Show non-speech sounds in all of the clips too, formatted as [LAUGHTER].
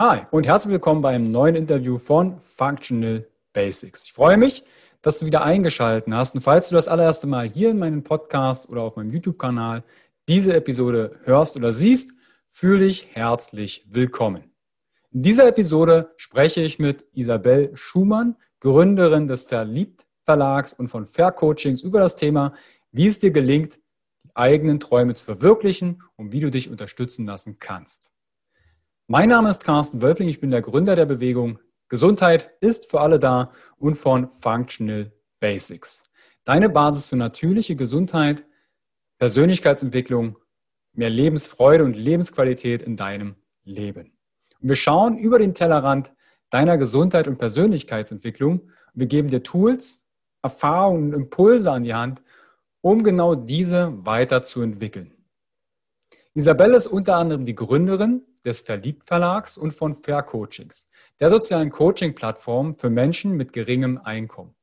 Hi und herzlich willkommen beim neuen Interview von Functional Basics. Ich freue mich, dass du wieder eingeschaltet hast. Und falls du das allererste Mal hier in meinem Podcast oder auf meinem YouTube-Kanal diese Episode hörst oder siehst, fühle dich herzlich willkommen. In dieser Episode spreche ich mit Isabel Schumann, Gründerin des Verliebt Verlags und von Fair Coachings über das Thema, wie es dir gelingt, die eigenen Träume zu verwirklichen und wie du dich unterstützen lassen kannst. Mein Name ist Carsten Wölfling, ich bin der Gründer der Bewegung Gesundheit ist für alle da und von Functional Basics. Deine Basis für natürliche Gesundheit, Persönlichkeitsentwicklung, mehr Lebensfreude und Lebensqualität in deinem Leben. Und wir schauen über den Tellerrand deiner Gesundheit und Persönlichkeitsentwicklung wir geben dir Tools, Erfahrungen und Impulse an die Hand, um genau diese weiterzuentwickeln. Isabelle ist unter anderem die Gründerin des Verliebt Verlags und von Fair Coachings, der sozialen Coaching-Plattform für Menschen mit geringem Einkommen.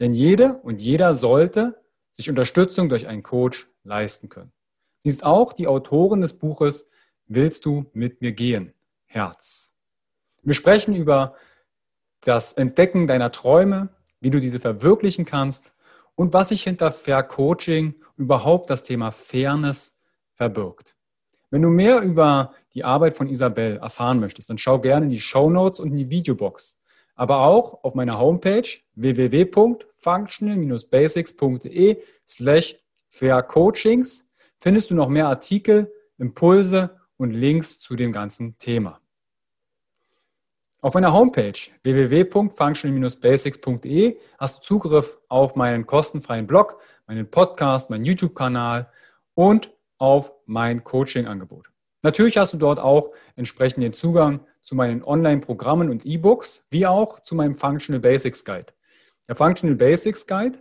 Denn jede und jeder sollte sich Unterstützung durch einen Coach leisten können. Sie ist auch die Autorin des Buches Willst du mit mir gehen? Herz. Wir sprechen über das Entdecken deiner Träume, wie du diese verwirklichen kannst und was sich hinter Fair Coaching überhaupt das Thema Fairness verbirgt. Wenn du mehr über die Arbeit von Isabel erfahren möchtest, dann schau gerne in die Show Notes und in die Videobox. Aber auch auf meiner Homepage www.functional-basics.de slash faircoachings findest du noch mehr Artikel, Impulse und Links zu dem ganzen Thema. Auf meiner Homepage www.functional-basics.de hast du Zugriff auf meinen kostenfreien Blog, meinen Podcast, meinen YouTube-Kanal und auf mein Coaching-Angebot. Natürlich hast du dort auch entsprechend den Zugang zu meinen Online-Programmen und E-Books, wie auch zu meinem Functional Basics Guide. Der Functional Basics Guide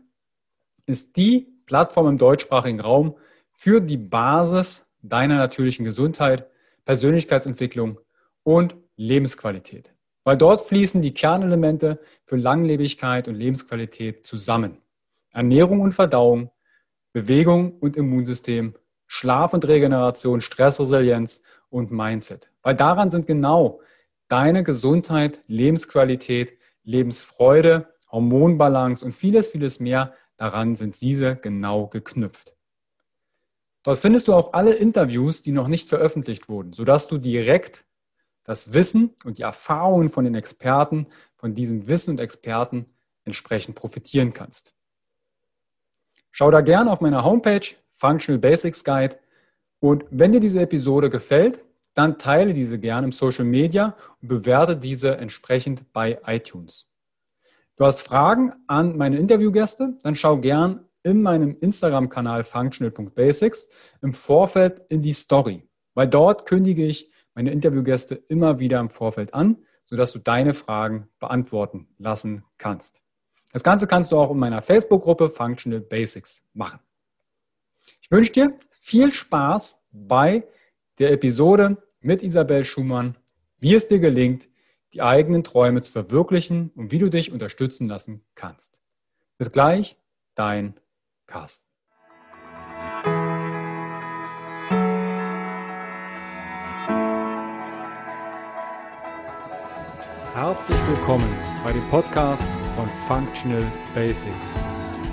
ist die Plattform im deutschsprachigen Raum für die Basis deiner natürlichen Gesundheit, Persönlichkeitsentwicklung und Lebensqualität. Weil dort fließen die Kernelemente für Langlebigkeit und Lebensqualität zusammen. Ernährung und Verdauung, Bewegung und Immunsystem Schlaf und Regeneration, Stressresilienz und Mindset. Weil daran sind genau deine Gesundheit, Lebensqualität, Lebensfreude, Hormonbalance und vieles, vieles mehr, daran sind diese genau geknüpft. Dort findest du auch alle Interviews, die noch nicht veröffentlicht wurden, sodass du direkt das Wissen und die Erfahrungen von den Experten, von diesem Wissen und Experten entsprechend profitieren kannst. Schau da gerne auf meiner Homepage Functional Basics Guide. Und wenn dir diese Episode gefällt, dann teile diese gerne im Social Media und bewerte diese entsprechend bei iTunes. Du hast Fragen an meine Interviewgäste, dann schau gern in meinem Instagram-Kanal functional.basics im Vorfeld in die Story, weil dort kündige ich meine Interviewgäste immer wieder im Vorfeld an, sodass du deine Fragen beantworten lassen kannst. Das Ganze kannst du auch in meiner Facebook-Gruppe Functional Basics machen. Ich wünsche dir viel Spaß bei der Episode mit Isabel Schumann, wie es dir gelingt, die eigenen Träume zu verwirklichen und wie du dich unterstützen lassen kannst. Bis gleich, dein Carsten. Herzlich willkommen bei dem Podcast von Functional Basics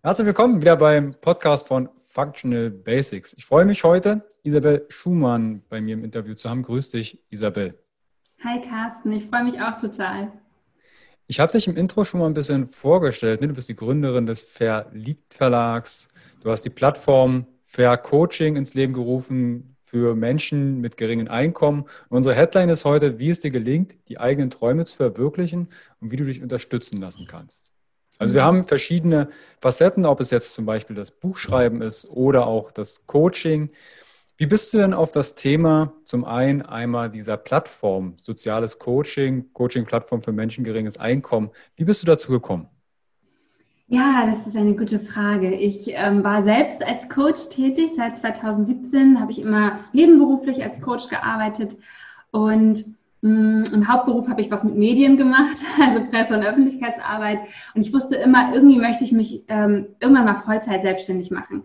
Herzlich willkommen wieder beim Podcast von Functional Basics. Ich freue mich heute, Isabel Schumann bei mir im Interview zu haben. Grüß dich, Isabel. Hi Carsten, ich freue mich auch total. Ich habe dich im Intro schon mal ein bisschen vorgestellt. Ne? Du bist die Gründerin des Verliebt Verlags. Du hast die Plattform Fair Coaching ins Leben gerufen für Menschen mit geringen Einkommen. Und unsere Headline ist heute, wie es dir gelingt, die eigenen Träume zu verwirklichen und wie du dich unterstützen lassen kannst. Also wir mhm. haben verschiedene Facetten, ob es jetzt zum Beispiel das Buchschreiben ist oder auch das Coaching. Wie bist du denn auf das Thema zum einen einmal dieser Plattform, soziales Coaching, Coaching-Plattform für Menschen geringes Einkommen, wie bist du dazu gekommen? Ja, das ist eine gute Frage. Ich ähm, war selbst als Coach tätig. Seit 2017 habe ich immer nebenberuflich als Coach gearbeitet und im Hauptberuf habe ich was mit Medien gemacht, [LAUGHS] also Presse- und Öffentlichkeitsarbeit. Und ich wusste immer, irgendwie möchte ich mich ähm, irgendwann mal Vollzeit selbstständig machen.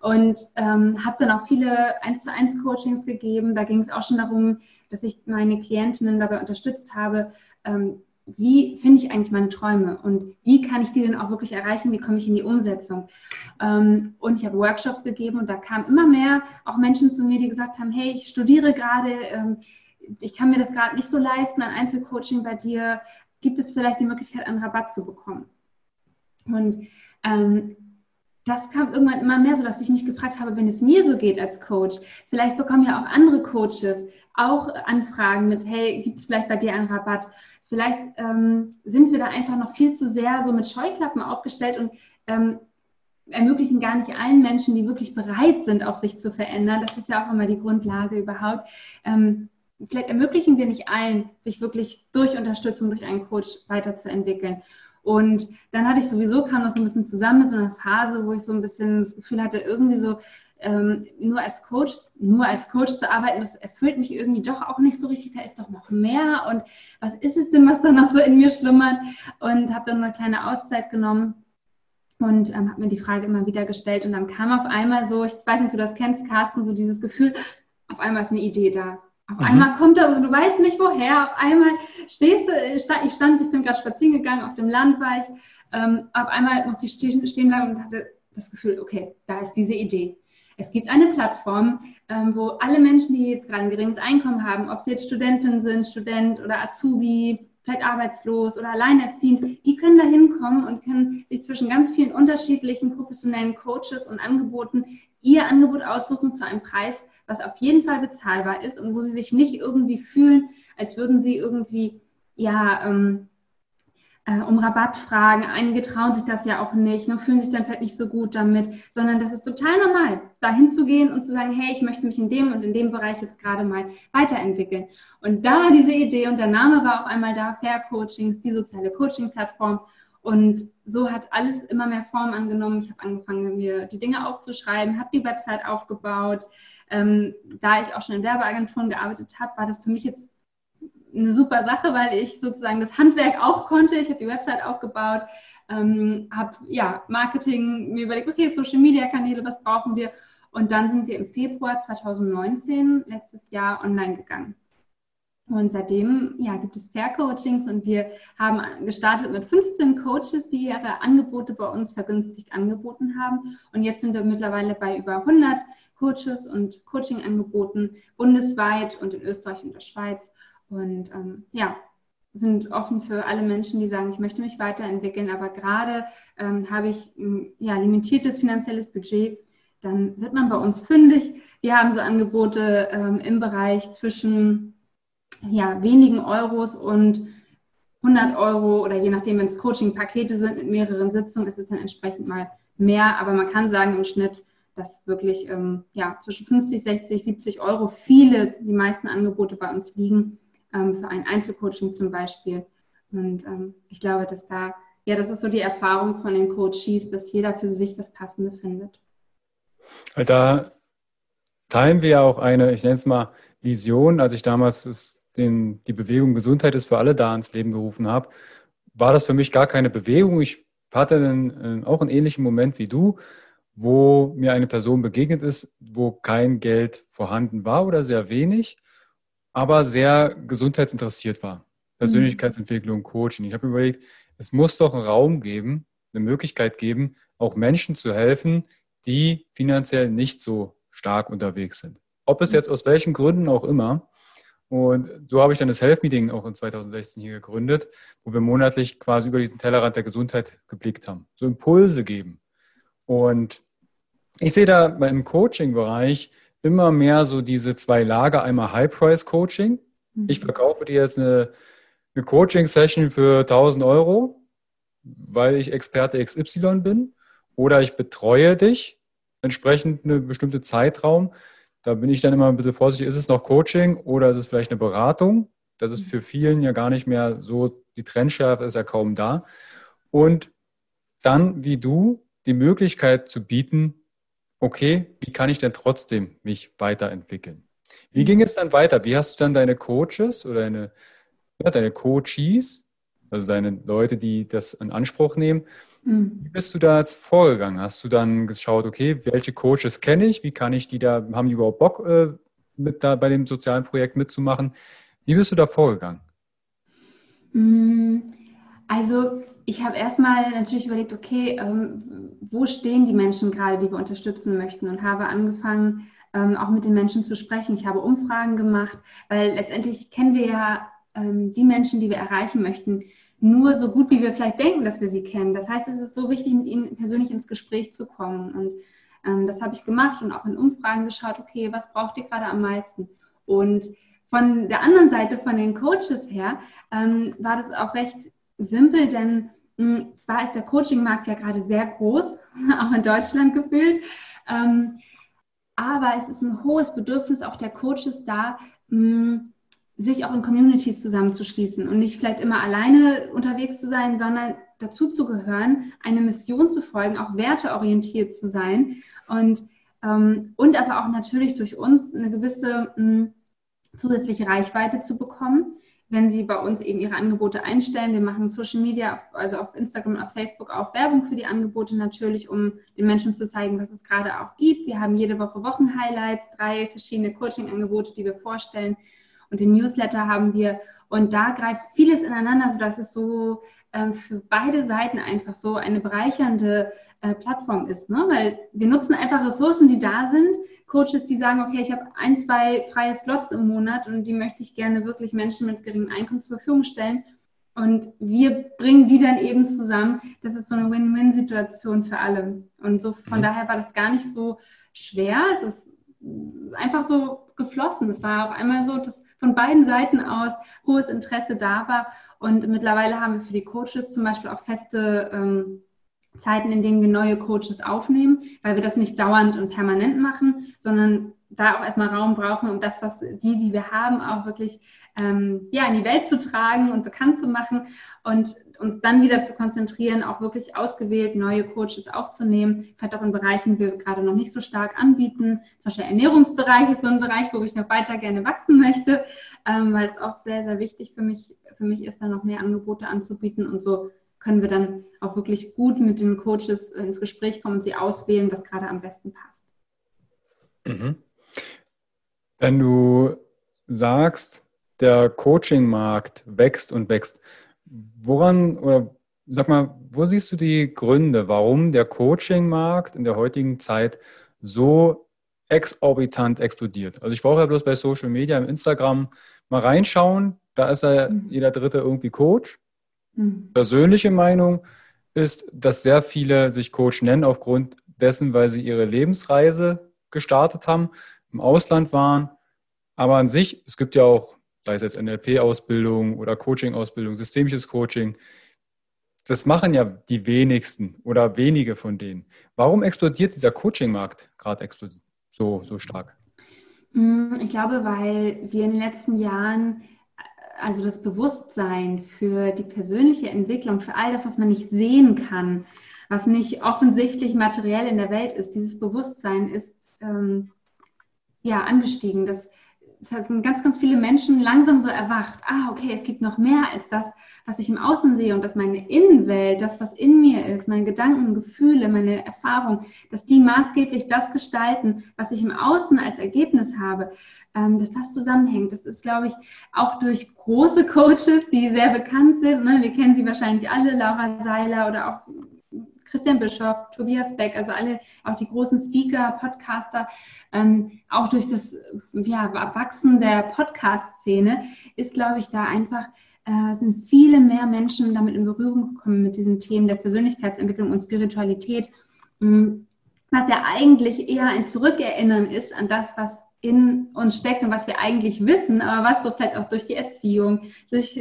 Und ähm, habe dann auch viele 1 zu 1 Coachings gegeben. Da ging es auch schon darum, dass ich meine Klientinnen dabei unterstützt habe, ähm, wie finde ich eigentlich meine Träume und wie kann ich die denn auch wirklich erreichen, wie komme ich in die Umsetzung. Ähm, und ich habe Workshops gegeben und da kamen immer mehr auch Menschen zu mir, die gesagt haben, hey, ich studiere gerade, ähm, ich kann mir das gerade nicht so leisten, ein Einzelcoaching bei dir, gibt es vielleicht die Möglichkeit, einen Rabatt zu bekommen? Und ähm, das kam irgendwann immer mehr, so dass ich mich gefragt habe, wenn es mir so geht als Coach, vielleicht bekommen ja auch andere Coaches auch Anfragen mit, hey, gibt es vielleicht bei dir einen Rabatt? Vielleicht ähm, sind wir da einfach noch viel zu sehr so mit Scheuklappen aufgestellt und ähm, ermöglichen gar nicht allen Menschen, die wirklich bereit sind, auch sich zu verändern. Das ist ja auch immer die Grundlage überhaupt. Ähm, vielleicht ermöglichen wir nicht allen, sich wirklich durch Unterstützung durch einen Coach weiterzuentwickeln. Und dann hatte ich sowieso, kam das ein bisschen zusammen mit so einer Phase, wo ich so ein bisschen das Gefühl hatte, irgendwie so, ähm, nur als Coach, nur als Coach zu arbeiten, das erfüllt mich irgendwie doch auch nicht so richtig. Da ist doch noch mehr. Und was ist es denn, was da noch so in mir schlummert? Und habe dann eine kleine Auszeit genommen und ähm, habe mir die Frage immer wieder gestellt. Und dann kam auf einmal so, ich weiß nicht, ob du das kennst, Carsten, so dieses Gefühl, auf einmal ist eine Idee da. Auf mhm. einmal kommt das und du weißt nicht woher. Auf einmal stehst du, ich stand, ich bin gerade spazieren gegangen, auf dem Land war ich. Ähm, auf einmal musste ich stehen, stehen bleiben und hatte das Gefühl, okay, da ist diese Idee. Es gibt eine Plattform, ähm, wo alle Menschen, die jetzt gerade ein geringes Einkommen haben, ob sie jetzt Studentin sind, Student oder Azubi, vielleicht arbeitslos oder alleinerziehend, die können da hinkommen und können sich zwischen ganz vielen unterschiedlichen professionellen Coaches und Angeboten ihr Angebot aussuchen zu einem Preis, was auf jeden Fall bezahlbar ist und wo sie sich nicht irgendwie fühlen, als würden sie irgendwie ja ähm, äh, um Rabatt fragen. Einige trauen sich das ja auch nicht, nur fühlen sich dann vielleicht nicht so gut damit, sondern das ist total normal, da hinzugehen und zu sagen, hey, ich möchte mich in dem und in dem Bereich jetzt gerade mal weiterentwickeln. Und da war diese Idee und der Name war auf einmal da, Fair Coachings, die soziale Coaching-Plattform. Und so hat alles immer mehr Form angenommen. Ich habe angefangen, mir die Dinge aufzuschreiben, habe die Website aufgebaut. Ähm, da ich auch schon in Werbeagenturen gearbeitet habe, war das für mich jetzt eine super Sache, weil ich sozusagen das Handwerk auch konnte. Ich habe die Website aufgebaut, ähm, habe ja Marketing mir überlegt, okay, Social Media Kanäle, was brauchen wir? Und dann sind wir im Februar 2019, letztes Jahr, online gegangen. Und seitdem ja, gibt es Fair Coachings und wir haben gestartet mit 15 Coaches, die ihre Angebote bei uns vergünstigt angeboten haben. Und jetzt sind wir mittlerweile bei über 100 Coaches und Coaching-Angeboten bundesweit und in Österreich und der Schweiz. Und ähm, ja, sind offen für alle Menschen, die sagen, ich möchte mich weiterentwickeln, aber gerade ähm, habe ich ein ja, limitiertes finanzielles Budget, dann wird man bei uns fündig. Wir haben so Angebote ähm, im Bereich zwischen ja, wenigen Euros und 100 Euro oder je nachdem, wenn es Coaching-Pakete sind mit mehreren Sitzungen, ist es dann entsprechend mal mehr. Aber man kann sagen, im Schnitt, dass wirklich ähm, ja, zwischen 50, 60, 70 Euro viele, die meisten Angebote bei uns liegen für ein Einzelcoaching zum Beispiel. Und ähm, ich glaube, dass da, ja, das ist so die Erfahrung von den Coaches, dass jeder für sich das Passende findet. Da teilen wir ja auch eine, ich nenne es mal, Vision. Als ich damals den, die Bewegung Gesundheit ist für alle da ins Leben gerufen habe, war das für mich gar keine Bewegung. Ich hatte einen, auch einen ähnlichen Moment wie du, wo mir eine Person begegnet ist, wo kein Geld vorhanden war oder sehr wenig aber sehr gesundheitsinteressiert war. Persönlichkeitsentwicklung, Coaching. Ich habe mir überlegt, es muss doch einen Raum geben, eine Möglichkeit geben, auch Menschen zu helfen, die finanziell nicht so stark unterwegs sind. Ob es jetzt aus welchen Gründen auch immer. Und so habe ich dann das Health Meeting auch in 2016 hier gegründet, wo wir monatlich quasi über diesen Tellerrand der Gesundheit geblickt haben. So Impulse geben. Und ich sehe da im Coaching-Bereich immer mehr so diese zwei Lager, einmal High-Price-Coaching. Mhm. Ich verkaufe dir jetzt eine, eine Coaching-Session für 1000 Euro, weil ich Experte XY bin. Oder ich betreue dich entsprechend einen bestimmten Zeitraum. Da bin ich dann immer ein bisschen vorsichtig, ist es noch Coaching oder ist es vielleicht eine Beratung? Das ist für vielen ja gar nicht mehr so, die Trennschärfe ist ja kaum da. Und dann, wie du, die Möglichkeit zu bieten, okay, wie kann ich denn trotzdem mich weiterentwickeln? Wie ging es dann weiter? Wie hast du dann deine Coaches oder deine, ja, deine Coaches, also deine Leute, die das in Anspruch nehmen, mhm. wie bist du da jetzt vorgegangen? Hast du dann geschaut, okay, welche Coaches kenne ich? Wie kann ich die da, haben die überhaupt Bock, äh, mit da bei dem sozialen Projekt mitzumachen? Wie bist du da vorgegangen? Mm, also ich habe erstmal natürlich überlegt, okay, ähm, wo stehen die Menschen gerade, die wir unterstützen möchten und habe angefangen, ähm, auch mit den Menschen zu sprechen. Ich habe Umfragen gemacht, weil letztendlich kennen wir ja ähm, die Menschen, die wir erreichen möchten, nur so gut, wie wir vielleicht denken, dass wir sie kennen. Das heißt, es ist so wichtig, mit ihnen persönlich ins Gespräch zu kommen. Und ähm, das habe ich gemacht und auch in Umfragen geschaut, okay, was braucht ihr gerade am meisten? Und von der anderen Seite, von den Coaches her, ähm, war das auch recht simpel, denn mh, hm, zwar ist der Coaching-Markt ja gerade sehr groß, [LAUGHS] auch in Deutschland gefühlt, ähm, aber es ist ein hohes Bedürfnis auch der Coaches da, mh, hm, sich auch in Communities zusammenzuschließen und nicht vielleicht immer alleine unterwegs zu sein, sondern dazu zu gehören, eine Mission zu folgen, auch werteorientiert zu sein und, ähm, und aber auch natürlich durch uns eine gewisse mh, hm, zusätzliche Reichweite zu bekommen, wenn Sie bei uns eben Ihre Angebote einstellen. Wir machen Social Media, also auf Instagram auf Facebook auch Werbung für die Angebote natürlich, um den Menschen zu zeigen, was es gerade auch gibt. Wir haben jede Woche Wochenhighlights, drei verschiedene Coaching-Angebote, die wir vorstellen. Und den Newsletter haben wir. Und da greift vieles ineinander, sodass es so ähm, für beide Seiten einfach so eine bereichernde äh, Plattform ist. Ne? Weil wir nutzen einfach Ressourcen, die da sind, Coaches, die sagen, okay, ich habe ein, zwei freie Slots im Monat und die möchte ich gerne wirklich Menschen mit geringem Einkommen zur Verfügung stellen. Und wir bringen die dann eben zusammen. Das ist so eine Win-Win-Situation für alle. Und so von mhm. daher war das gar nicht so schwer. Es ist einfach so geflossen. Es war auf einmal so, dass von beiden Seiten aus hohes Interesse da war. Und mittlerweile haben wir für die Coaches zum Beispiel auch feste ähm, Zeiten, in denen wir neue Coaches aufnehmen, weil wir das nicht dauernd und permanent machen, sondern da auch erstmal Raum brauchen, um das, was die, die wir haben, auch wirklich ähm, ja, in die Welt zu tragen und bekannt zu machen und uns dann wieder zu konzentrieren, auch wirklich ausgewählt neue Coaches aufzunehmen, vielleicht auch in Bereichen, die wir gerade noch nicht so stark anbieten. Zum Beispiel Ernährungsbereich ist so ein Bereich, wo ich noch weiter gerne wachsen möchte, ähm, weil es auch sehr, sehr wichtig für mich, für mich ist, da noch mehr Angebote anzubieten und so können wir dann auch wirklich gut mit den Coaches ins Gespräch kommen und sie auswählen, was gerade am besten passt. Mhm. Wenn du sagst, der Coaching-Markt wächst und wächst, woran oder sag mal, wo siehst du die Gründe, warum der Coaching-Markt in der heutigen Zeit so exorbitant explodiert? Also ich brauche ja bloß bei Social Media, im Instagram mal reinschauen, da ist ja mhm. jeder Dritte irgendwie Coach. Mhm. Persönliche Meinung ist, dass sehr viele sich Coach nennen aufgrund dessen, weil sie ihre Lebensreise gestartet haben, im Ausland waren. Aber an sich, es gibt ja auch, sei es jetzt NLP-Ausbildung oder Coaching-Ausbildung, systemisches Coaching, das machen ja die wenigsten oder wenige von denen. Warum explodiert dieser Coaching-Markt gerade so, so stark? Mm, ich glaube, weil wir in den letzten Jahren also das Bewusstsein für die persönliche Entwicklung, für all das, was man nicht sehen kann, was nicht offensichtlich materiell in der Welt ist, dieses Bewusstsein ist ähm, ja angestiegen. Das, das heißt, ganz, ganz viele Menschen langsam so erwacht, ah, okay, es gibt noch mehr als das, was ich im Außen sehe und dass meine Innenwelt, das, was in mir ist, meine Gedanken, Gefühle, meine Erfahrung, dass die maßgeblich das gestalten, was ich im Außen als Ergebnis habe, ähm, dass das zusammenhängt. Das ist, glaube ich, auch durch große Coaches, die sehr bekannt sind. Ne? Wir kennen sie wahrscheinlich alle, Laura Seiler oder auch Christian Bischoff, Tobias Beck, also alle, auch die großen Speaker, Podcaster, ähm, auch durch das ja, Wachsen der Podcast-Szene ist, glaube ich, da einfach äh, sind viele mehr Menschen damit in Berührung gekommen mit diesen Themen der Persönlichkeitsentwicklung und Spiritualität, mh, hm, was ja eigentlich eher ein Zurückerinnern ist an das, was in uns steckt und was wir eigentlich wissen, aber was so vielleicht auch durch die Erziehung, durch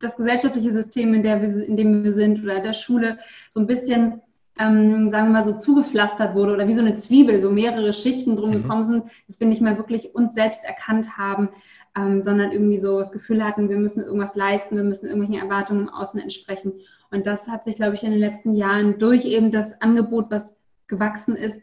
das gesellschaftliche System, in, wir, in dem wir sind oder der Schule so ein bisschen ähm, sagen wir mal so, zugepflastert wurde oder wie so eine Zwiebel, so mehrere Schichten drum mhm. gekommen sind, dass wir nicht mehr wirklich uns selbst erkannt haben, ähm, sondern irgendwie so das Gefühl hatten, wir müssen irgendwas leisten, wir müssen irgendwelchen Erwartungen im Außen entsprechen. Und das hat sich, glaube ich, in den letzten Jahren durch eben das Angebot, was gewachsen ist,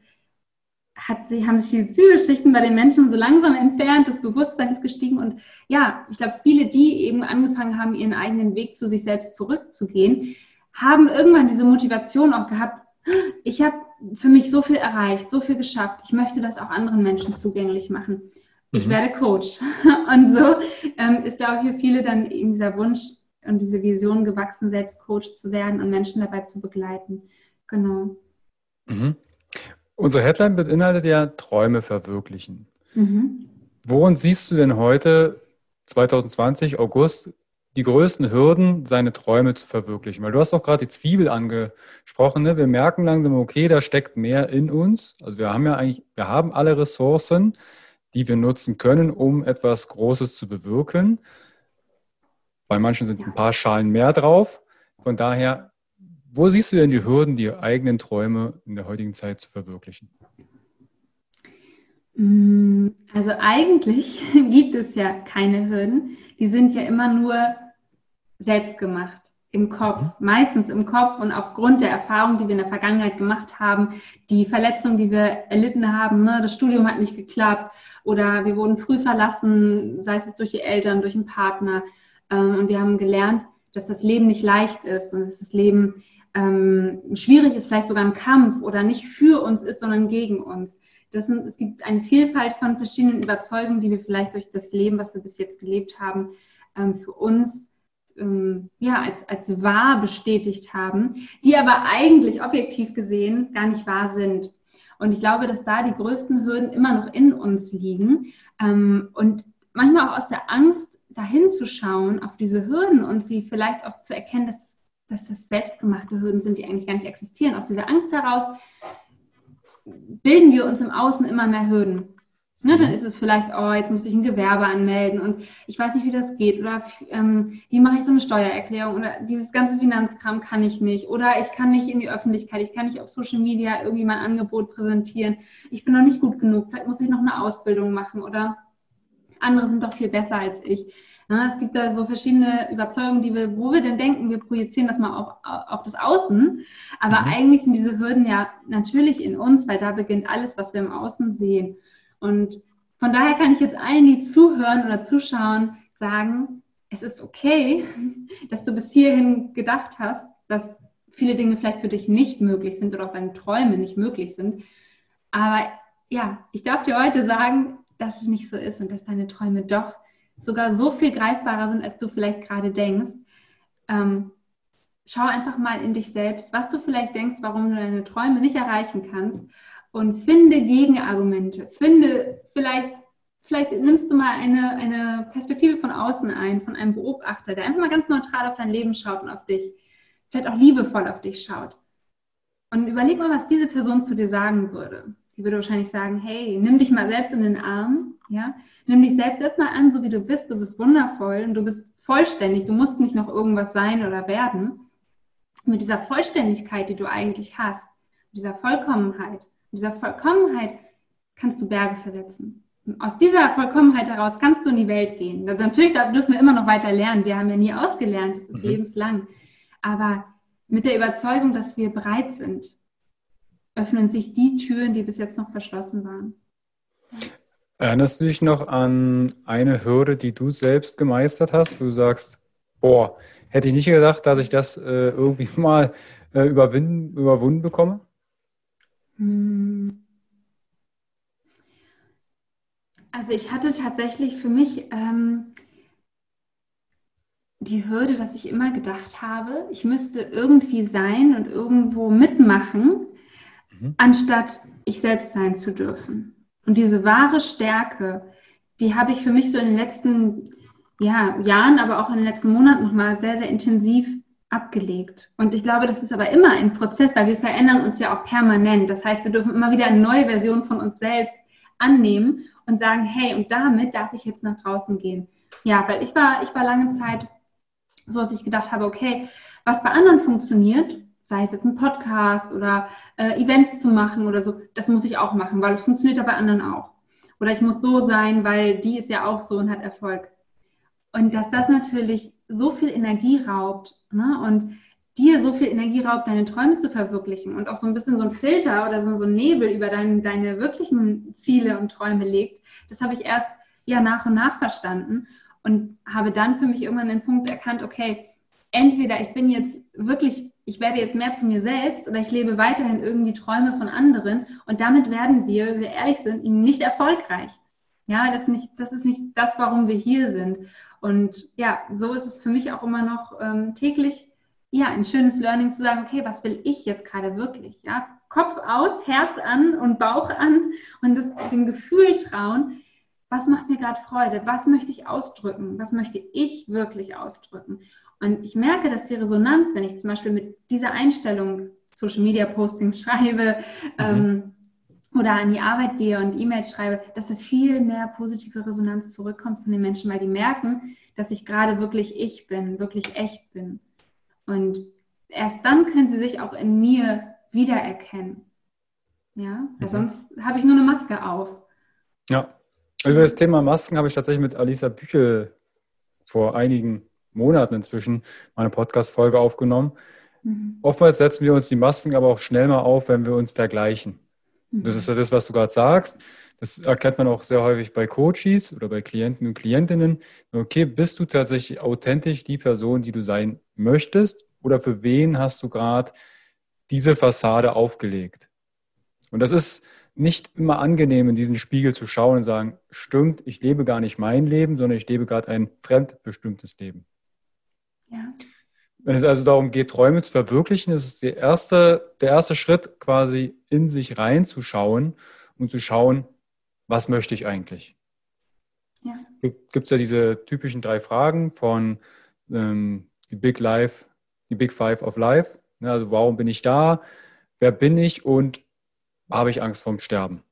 hat sie, haben sich die Zwiebelschichten bei den Menschen so langsam entfernt, das Bewusstsein ist gestiegen und ja, ich glaube, viele, die eben angefangen haben, ihren eigenen Weg zu sich selbst zurückzugehen, haben irgendwann diese Motivation auch gehabt, ich habe für mich so viel erreicht, so viel geschafft, ich möchte das auch anderen Menschen zugänglich machen. Ich mhm. werde Coach. [LAUGHS] Und so ähm, ist da auch für viele dann eben dieser Wunsch und diese Vision gewachsen, selbst Coach zu werden und Menschen dabei zu begleiten. Genau. Mhm. Unsere Headline beinhaltet ja Träume verwirklichen. Mhm. Worin siehst du denn heute, 2020, August, die größten Hürden, seine Träume zu verwirklichen? Weil du hast auch gerade die Zwiebel angesprochen. Ne? Wir merken langsam, okay, da steckt mehr in uns. Also wir haben ja eigentlich, wir haben alle Ressourcen, die wir nutzen können, um etwas Großes zu bewirken. Bei manchen sind ein paar Schalen mehr drauf. Von daher wo siehst du denn die Hürden, die eigenen Träume in der heutigen Zeit zu verwirklichen? Mm, also eigentlich [LAUGHS] gibt es ja keine Hürden. Die sind ja immer nur selbst gemacht im Kopf, mhm. meistens im Kopf und aufgrund der Erfahrungen, die wir in der Vergangenheit gemacht haben, die Verletzungen, die wir erlitten haben, ne, das Studium hat nicht geklappt oder wir wurden früh verlassen, sei es jetzt durch die Eltern, durch einen Partner. Ähm, und wir haben gelernt, dass das Leben nicht leicht ist und dass das Leben ähm, schwierig ist, vielleicht sogar ein Kampf oder nicht für uns ist, sondern gegen uns. Das es gibt eine Vielfalt von verschiedenen Überzeugungen, die wir vielleicht durch das Leben, was wir bis jetzt gelebt haben, ähm, für uns ähm, ja, als, als wahr bestätigt haben, die aber eigentlich objektiv gesehen gar nicht wahr sind. Und ich glaube, dass da die größten Hürden immer noch in uns liegen ähm, und manchmal auch aus der Angst dahin zu schauen auf diese Hürden und sie vielleicht auch zu erkennen, dass dass das selbstgemachte Hürden sind, die eigentlich gar nicht existieren. Aus dieser Angst heraus bilden wir uns im Außen immer mehr Hürden. Ne, dann ist es vielleicht, oh, jetzt muss ich ein Gewerbe anmelden und ich weiß nicht, wie das geht oder ähm, wie mache ich so eine Steuererklärung oder dieses ganze Finanzkram kann ich nicht oder ich kann nicht in die Öffentlichkeit, ich kann nicht auf Social Media irgendwie mein Angebot präsentieren, ich bin noch nicht gut genug, vielleicht muss ich noch eine Ausbildung machen oder andere sind doch viel besser als ich. Ja, es gibt da so verschiedene Überzeugungen, die wir, wo wir denn denken, wir projizieren das mal auf, auf das Außen. Aber mhm. eigentlich sind diese Hürden ja natürlich in uns, weil da beginnt alles, was wir im Außen sehen. Und von daher kann ich jetzt allen, die zuhören oder zuschauen, sagen, es ist okay, [LAUGHS] dass du bis hierhin gedacht hast, dass viele Dinge vielleicht für dich nicht möglich sind oder auch deine Träume nicht möglich sind. Aber ja, ich darf dir heute sagen, dass es nicht so ist und dass deine Träume doch sogar so viel greifbarer sind, als du vielleicht gerade denkst. Ähm, schau einfach mal in dich selbst, was du vielleicht denkst, warum du deine Träume nicht erreichen kannst und finde Gegenargumente. Finde vielleicht, vielleicht nimmst du mal eine, eine Perspektive von außen ein, von einem Beobachter, der einfach mal ganz neutral auf dein Leben schaut und auf dich, vielleicht auch liebevoll auf dich schaut. Und überleg mal, was diese Person zu dir sagen würde. Die würde wahrscheinlich sagen, hey, nimm dich mal selbst in den Arm ja? Nimm dich selbst erstmal an, so wie du bist. Du bist wundervoll und du bist vollständig. Du musst nicht noch irgendwas sein oder werden. Mit dieser Vollständigkeit, die du eigentlich hast, mit dieser Vollkommenheit, mit dieser Vollkommenheit kannst du Berge versetzen. aus dieser Vollkommenheit heraus kannst du in die Welt gehen. Natürlich dürfen wir immer noch weiter lernen. Wir haben ja nie ausgelernt. Das ist mhm. lebenslang. Aber mit der Überzeugung, dass wir bereit sind, öffnen sich die Türen, die bis jetzt noch verschlossen waren. Erinnerst du dich noch an eine Hürde, die du selbst gemeistert hast, wo du sagst, boah, hätte ich nicht gedacht, dass ich das äh, irgendwie [LAUGHS] mal äh, überwinden, überwunden bekomme? Hm. Also ich hatte tatsächlich für mich ähm, die Hürde, dass ich immer gedacht habe, ich müsste irgendwie sein und irgendwo mitmachen, mhm. anstatt ich selbst sein zu dürfen. Und diese wahre Stärke, die habe ich für mich so in den letzten ja, Jahren, aber auch in den letzten Monaten nochmal sehr, sehr intensiv abgelegt. Und ich glaube, das ist aber immer ein Prozess, weil wir verändern uns ja auch permanent. Das heißt, wir dürfen immer wieder eine neue Version von uns selbst annehmen und sagen, hey, und damit darf ich jetzt nach draußen gehen. Ja, weil ich war, ich war lange Zeit so, dass ich gedacht habe, okay, was bei anderen funktioniert, sei es jetzt ein Podcast oder äh, Events zu machen oder so, das muss ich auch machen, weil es funktioniert ja bei anderen auch. Oder ich muss so sein, weil die ist ja auch so und hat Erfolg. Und dass das natürlich so viel Energie raubt ne? und dir so viel Energie raubt, deine Träume zu verwirklichen und auch so ein bisschen so ein Filter oder so, so ein Nebel über dein, deine wirklichen Ziele und Träume legt, das habe ich erst ja nach und nach verstanden und habe dann für mich irgendwann den Punkt erkannt, okay, entweder ich bin jetzt wirklich, ich werde jetzt mehr zu mir selbst oder ich lebe weiterhin irgendwie Träume von anderen und damit werden wir, wenn wir ehrlich sind, nicht erfolgreich. Ja, das ist nicht, das ist nicht das, warum wir hier sind. Und ja, so ist es für mich auch immer noch ähm, täglich ja, ein schönes Learning zu sagen, okay, was will ich jetzt gerade wirklich? Ja, Kopf aus, Herz an und Bauch an und das, dem Gefühl trauen, was macht mir gerade Freude? Was möchte ich ausdrücken? Was möchte ich wirklich ausdrücken? Und ich merke, dass die Resonanz, wenn ich zum Beispiel mit dieser Einstellung Social Media Postings [LAUGHS] schreibe mhm. ähm, oder an die Arbeit gehe und E-Mails schreibe, dass da viel mehr positive Resonanz zurückkommt von den Menschen, weil die merken, dass ich gerade wirklich ich bin, wirklich echt bin. Und erst dann können sie sich auch in mir wiedererkennen. Ja, weil mhm. sonst habe ich nur eine Maske auf. Ja, über das Thema Masken habe ich tatsächlich mit Alisa Büchel vor einigen Monaten inzwischen meine Podcast-Folge aufgenommen. Mhm. Oftmals setzen wir uns die Masken aber auch schnell mal auf, wenn wir uns vergleichen. Mhm. Das ist ja das, was du gerade sagst. Das erkennt man auch sehr häufig bei Coaches oder bei Klienten und Klientinnen. Okay, bist du tatsächlich authentisch die Person, die du sein möchtest? Oder für wen hast du gerade diese Fassade aufgelegt? Und das ist nicht immer angenehm, in diesen Spiegel zu schauen und sagen, stimmt, ich lebe gar nicht mein Leben, sondern ich lebe gerade ein fremdbestimmtes Leben. Ja. Wenn es also darum geht, Träume zu verwirklichen, ist es der erste, der erste Schritt, quasi in sich reinzuschauen und zu schauen, was möchte ich eigentlich? Ja. Gibt es ja diese typischen drei Fragen von ähm, die Big Life, die Big Five of Life. Ne, also warum bin ich da? Wer bin ich und habe ich Angst vorm Sterben?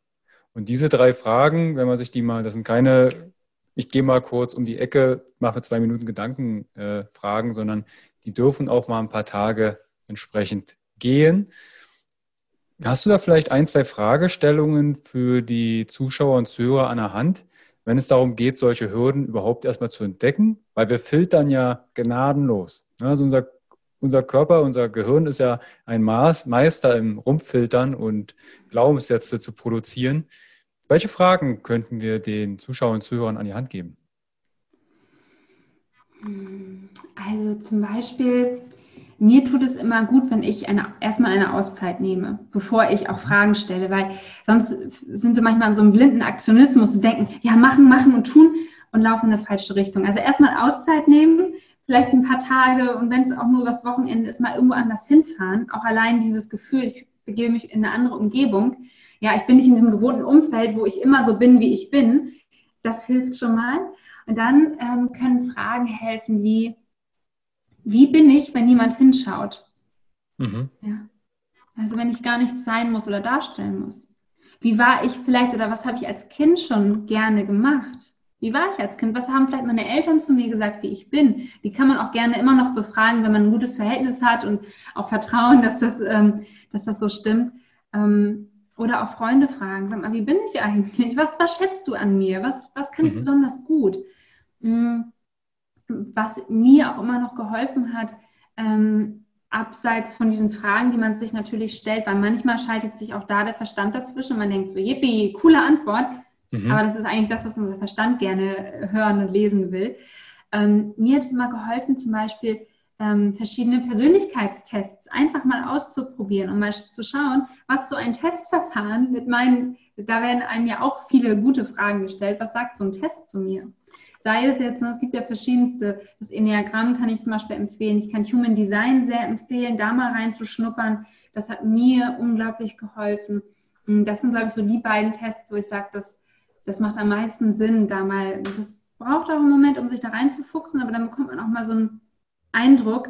Und diese drei Fragen, wenn man sich die mal, das sind keine, ich gehe mal kurz um die Ecke, mache zwei Minuten Gedankenfragen, äh, sondern die dürfen auch mal ein paar Tage entsprechend gehen. Hast du da vielleicht ein, zwei Fragestellungen für die Zuschauer und Zuhörer an der Hand, wenn es darum geht, solche Hürden überhaupt erstmal zu entdecken? Weil wir filtern ja gnadenlos. Also unser unser Körper, unser Gehirn ist ja ein Meister im Rumpffiltern und Glaubenssätze zu produzieren. Welche Fragen könnten wir den Zuschauern und Zuhörern an die Hand geben? Also zum Beispiel, mir tut es immer gut, wenn ich eine, erstmal eine Auszeit nehme, bevor ich auch Fragen stelle, weil sonst sind wir manchmal in so einem blinden Aktionismus und denken, ja, machen, machen und tun und laufen in eine falsche Richtung. Also erstmal Auszeit nehmen, vielleicht ein paar Tage und wenn es auch nur das Wochenende ist, mal irgendwo anders hinfahren. Auch allein dieses Gefühl, ich begebe mich in eine andere Umgebung. Ja, ich bin nicht in diesem gewohnten Umfeld, wo ich immer so bin, wie ich bin. Das hilft schon mal. Und dann ähm, können Fragen helfen wie, wie bin ich, wenn niemand hinschaut? Mhm. Ja. Also wenn ich gar nichts sein muss oder darstellen muss. Wie war ich vielleicht oder was habe ich als Kind schon gerne gemacht? Wie war ich als Kind? Was haben vielleicht meine Eltern zu mir gesagt, wie ich bin? Die kann man auch gerne immer noch befragen, wenn man ein gutes Verhältnis hat und auch vertrauen, dass das, ähm, dass das so stimmt. Ähm, oder auch Freunde fragen, sag mal, wie bin ich eigentlich? Was, was schätzt du an mir? Was, was kann ich mhm. besonders gut? Mhm. Was mir auch immer noch geholfen hat, ähm, abseits von diesen Fragen, die man sich natürlich stellt, weil manchmal schaltet sich auch da der Verstand dazwischen. Man denkt so, yippie, coole Antwort. Mhm. Aber das ist eigentlich das, was unser Verstand gerne hören und lesen will. Ähm, mir hat es immer geholfen, zum Beispiel ähm, verschiedene Persönlichkeitstests einfach mal auszuprobieren und mal zu schauen, was so ein Testverfahren mit meinen, da werden einem ja auch viele gute Fragen gestellt, was sagt so ein Test zu mir? Sei es jetzt, ne, es gibt ja verschiedenste, das Enneagramm kann ich zum Beispiel empfehlen, ich kann Human Design sehr empfehlen, da mal reinzuschnuppern, das hat mir unglaublich geholfen. Das sind, glaube ich, so die beiden Tests, wo ich sage, das das macht am meisten Sinn, da mal, das braucht auch einen Moment, um sich da reinzufuchsen, aber dann bekommt man auch mal so einen Eindruck,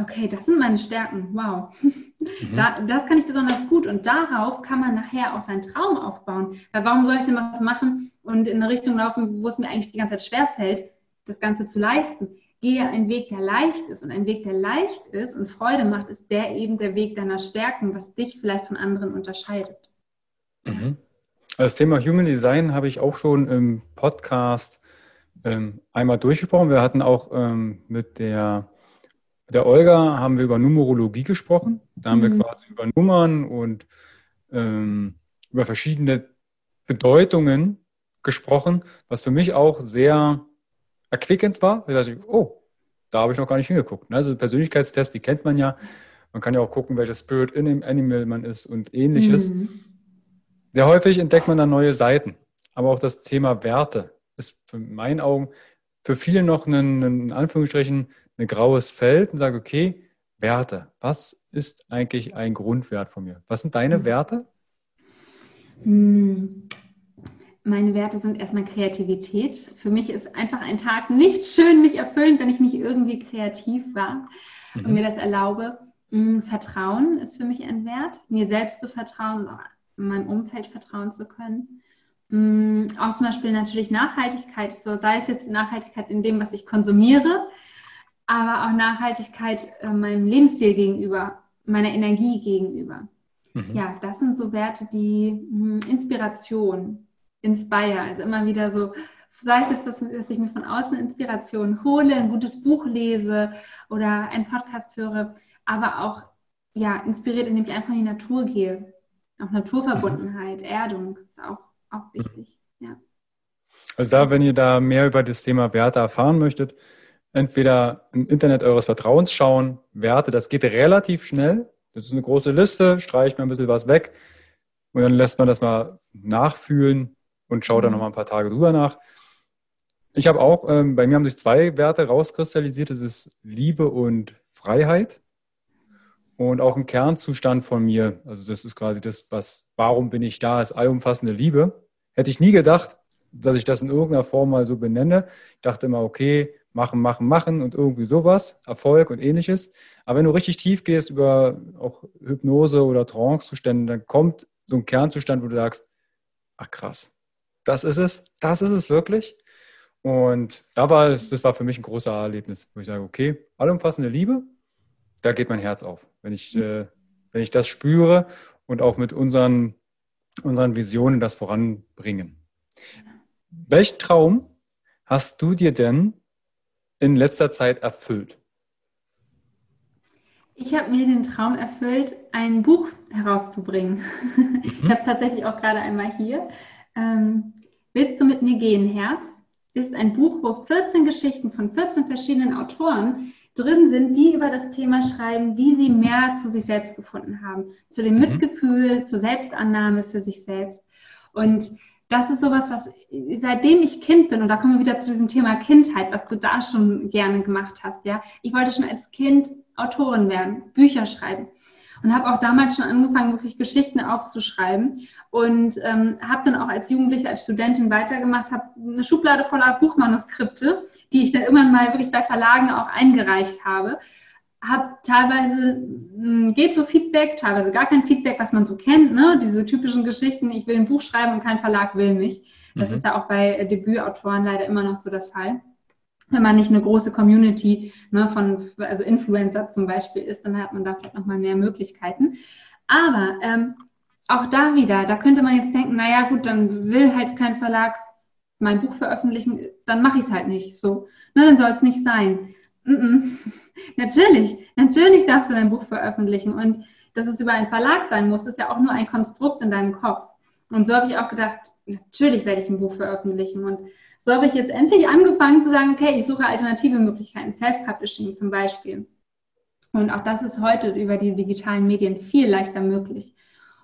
okay, das sind meine Stärken, wow. Mhm. Da, das kann ich besonders gut und darauf kann man nachher auch seinen Traum aufbauen. Weil warum soll ich denn was machen und in eine Richtung laufen, wo es mir eigentlich die ganze Zeit schwerfällt, das Ganze zu leisten? gehe einen Weg, der leicht ist. Und ein Weg, der leicht ist und Freude macht, ist der eben der Weg deiner Stärken, was dich vielleicht von anderen unterscheidet. Mhm. Das Thema Human Design habe ich auch schon im Podcast ähm, einmal durchgesprochen. Wir hatten auch ähm, mit der, der Olga haben wir über Numerologie gesprochen. Da haben mhm. wir quasi über Nummern und ähm, über verschiedene Bedeutungen gesprochen, was für mich auch sehr erquickend war. Da dachte ich, oh, da habe ich noch gar nicht hingeguckt. Ne? Also Persönlichkeitstests, die kennt man ja. Man kann ja auch gucken, welcher Spirit in dem Animal man ist und ähnliches. Mhm. Sehr häufig entdeckt man dann neue Seiten. Aber auch das Thema Werte ist in meinen Augen für viele noch ein, in Anführungsstrichen, ein graues Feld und sage, okay, Werte. Was ist eigentlich ein Grundwert von mir? Was sind deine mhm. Werte? Hm. Meine Werte sind erstmal Kreativität. Für mich ist einfach ein Tag nicht schön, nicht erfüllend, wenn ich nicht irgendwie kreativ war mhm. und mir das erlaube. Hm, Vertrauen ist für mich ein Wert, mir selbst zu vertrauen, in meinem Umfeld vertrauen zu können. Hm, auch zum Beispiel natürlich Nachhaltigkeit, so sei es jetzt Nachhaltigkeit in dem, was ich konsumiere, aber auch Nachhaltigkeit äh, meinem Lebensstil gegenüber, meiner Energie gegenüber. Mhm. Ja, das sind so Werte, die mh, hm, Inspiration, Inspire, also immer wieder so, sei es jetzt, dass, dass ich mir von außen Inspiration hole, ein gutes Buch lese oder einen Podcast höre, aber auch ja, inspiriert, indem ich einfach in die Natur gehe. Auch Naturverbundenheit, mhm. Erdung ist auch, auch wichtig. Ja. Also da, wenn ihr da mehr über das Thema Werte erfahren möchtet, entweder im Internet eures Vertrauens schauen, Werte, das geht relativ schnell. Das ist eine große Liste, streicht man ein bisschen was weg und dann lässt man das mal nachfühlen und schaut dann mhm. noch mal ein paar Tage drüber nach. Ich habe auch, ähm, bei mir haben sich zwei Werte rauskristallisiert. Das ist Liebe und Freiheit und auch ein Kernzustand von mir. Also das ist quasi das, was, warum bin ich da, ist allumfassende Liebe. Hätte ich nie gedacht, dass ich das in irgendeiner Form mal so benenne. Ich dachte immer, okay, machen, machen, machen und irgendwie sowas, Erfolg und ähnliches. Aber wenn du richtig tief gehst über auch Hypnose oder Trance-Zustände, dann kommt so ein Kernzustand, wo du sagst, ach krass, das ist es, das ist es wirklich. Und da war es, das war für mich ein großer Erlebnis, wo ich sage, okay, allumfassende Liebe, da geht mein Herz auf. Wenn ich, äh, wenn ich das spüre und auch mit unseren, unseren Visionen das voranbringen. Welchen Traum hast du dir denn in letzter Zeit erfüllt? Ich habe mir den Traum erfüllt, ein Buch herauszubringen. Mhm. [LAUGHS] Ich habe es tatsächlich auch gerade einmal hier. Ähm, Willst du mit mir gehen, Herz? Ist ein Buch, wo 14 Geschichten von 14 verschiedenen Autoren drin sind, die über das Thema schreiben, wie sie mehr zu sich selbst gefunden haben, zu dem mhm. Mitgefühl, zur Selbstannahme für sich selbst. Und das ist sowas, was seitdem ich Kind bin, und da kommen wir wieder zu diesem Thema Kindheit, was du da schon gerne gemacht hast, ja. Ich wollte schon als Kind Autorin werden, Bücher schreiben und habe auch damals schon angefangen, wirklich Geschichten aufzuschreiben und ähm, habe dann auch als Jugendliche, als Studentin weitergemacht, habe eine Schublade voller Buchmanuskripte, die ich dann irgendwann mal wirklich bei Verlagen auch eingereicht habe habe teilweise mh, hm, geht so Feedback, teilweise gar kein Feedback, was man so kennt, ne? Diese typischen Geschichten, ich will ein Buch schreiben und kein Verlag will mich. Das mhm. ist ja auch bei Debütautoren leider immer noch so der Fall. Wenn man nicht eine große Community ne, von, also Influencer zum Beispiel ist, dann hat man da vielleicht nochmal mehr Möglichkeiten. Aber ähm, auch da wieder, da könnte man jetzt denken, naja gut, dann will halt kein Verlag mein Buch veröffentlichen, dann mache ich es halt nicht. So, ne, dann soll es nicht sein. Mm -mm. [LAUGHS] Natürlich, natürlich darfst du dein Buch veröffentlichen und dass es über einen Verlag sein muss, ist ja auch nur ein Konstrukt in deinem Kopf. Und so habe ich auch gedacht, natürlich werde ich ein Buch veröffentlichen. Und so habe ich jetzt endlich angefangen zu sagen, okay, ich suche alternative Möglichkeiten, Self-Publishing zum Beispiel. Und auch das ist heute über die digitalen Medien viel leichter möglich.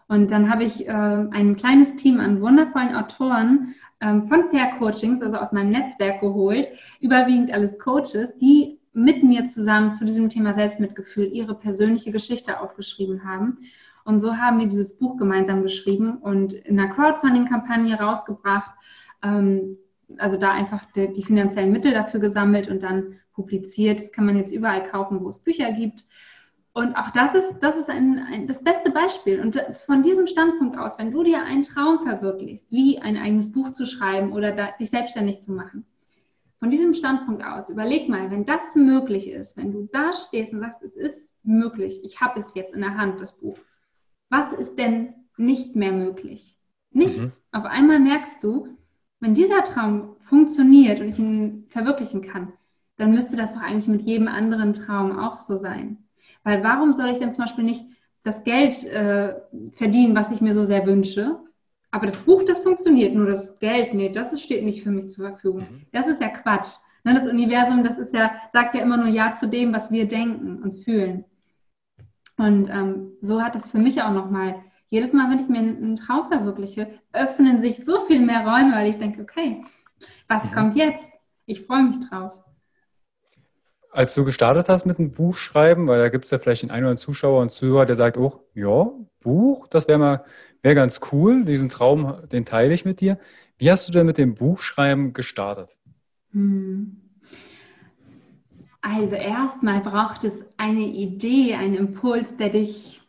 Und dann habe ich äh, ein kleines Team an wundervollen Autoren ähm, von Fair Coachings, also aus meinem Netzwerk geholt, überwiegend alles Coaches, die mit mir zusammen zu diesem Thema Selbstmitgefühl ihre persönliche Geschichte aufgeschrieben haben. Und so haben wir dieses Buch gemeinsam geschrieben und in einer Crowdfunding-Kampagne rausgebracht. Ähm, also da einfach die, die, finanziellen Mittel dafür gesammelt und dann publiziert. Das kann man jetzt überall kaufen, wo es Bücher gibt. Und auch das ist, das ist ein, ein, das beste Beispiel. Und von diesem Standpunkt aus, wenn du dir einen Traum verwirklichst, wie ein eigenes Buch zu schreiben oder da, dich selbstständig zu machen, von diesem Standpunkt aus, überleg mal, wenn das möglich ist, wenn du da stehst und sagst, es ist möglich, ich habe es jetzt in der Hand, das Buch, was ist denn nicht mehr möglich? Nichts. Mhm. Auf einmal merkst du, wenn dieser Traum funktioniert und ich ihn verwirklichen kann, dann müsste das doch eigentlich mit jedem anderen Traum auch so sein. Weil warum soll ich denn zum Beispiel nicht das Geld äh, verdienen, was ich mir so sehr wünsche? Aber das Buch, das funktioniert, nur das Geld, nee, das steht nicht für mich zur Verfügung. Mhm. Das ist ja Quatsch. Ne, das Universum, das ist ja, sagt ja immer nur Ja zu dem, was wir denken und fühlen. Und ähm, so hat es für mich auch nochmal, jedes Mal, wenn ich mir einen Traum verwirkliche, öffnen sich so viel mehr Räume, weil ich denke, okay, was mhm. kommt jetzt? Ich freue mich drauf. Als du gestartet hast mit einem Buchschreiben, weil da gibt es ja vielleicht den einen oder anderen Zuschauer und Zuhörer, der sagt, oh, ja, Buch, das wäre mal wäre ganz cool. Diesen Traum, den teile ich mit dir. Wie hast du denn mit dem Buchschreiben gestartet? Hm. Also erstmal braucht es eine Idee, einen Impuls, der dich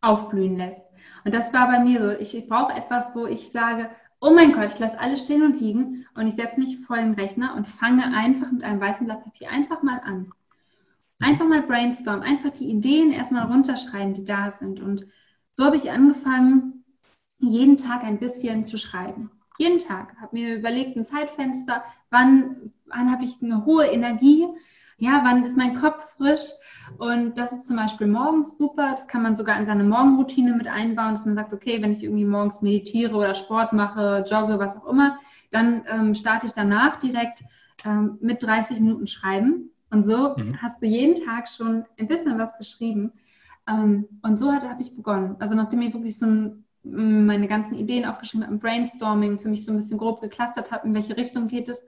aufblühen lässt. Und das war bei mir so. Ich, ich brauche etwas, wo ich sage, oh mein Gott, ich lasse alles stehen und liegen und ich setze mich vor den Rechner und fange einfach mit einem weißen Blatt Papier einfach mal an. Einfach mal brainstormen, einfach die Ideen erstmal runterschreiben, die da sind. Und so habe ich angefangen, jeden Tag ein bisschen zu schreiben. Jeden Tag. Habe mir überlegt, ein Zeitfenster, wann, wann habe ich eine hohe Energie, ja, wann ist mein Kopf frisch? Und das ist zum Beispiel morgens super. Das kann man sogar in seine Morgenroutine mit einbauen, dass man sagt, okay, wenn ich irgendwie morgens meditiere oder Sport mache, jogge, was auch immer, dann ähm, starte ich danach direkt ähm, mit 30 Minuten Schreiben. Und so mhm. hast du jeden Tag schon ein bisschen was geschrieben. Ähm, und so habe ich begonnen. Also nachdem ich wirklich so ein, meine ganzen Ideen aufgeschrieben habe, Brainstorming für mich so ein bisschen grob geklustert habe, in welche Richtung geht es,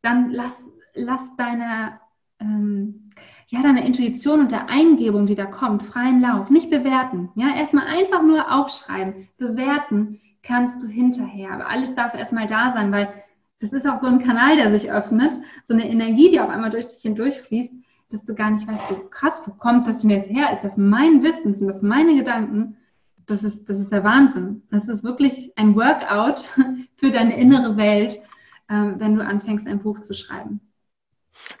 dann lass, lass deine ähm, ja, deiner Intuition und der Eingebung, die da kommt, freien Lauf. Nicht bewerten. Ja, erstmal einfach nur aufschreiben. Bewerten kannst du hinterher. Aber alles darf erstmal da sein, weil das ist auch so ein Kanal, der sich öffnet, so eine Energie, die auf einmal durch dich hindurchfließt, dass du gar nicht weißt, wo krass, wo kommt das mir jetzt her? Ist das mein Wissen? Sind das meine Gedanken? Das ist, das ist der Wahnsinn. Das ist wirklich ein Workout [LAUGHS] für deine innere Welt, äh, wenn du anfängst, ein Buch zu schreiben.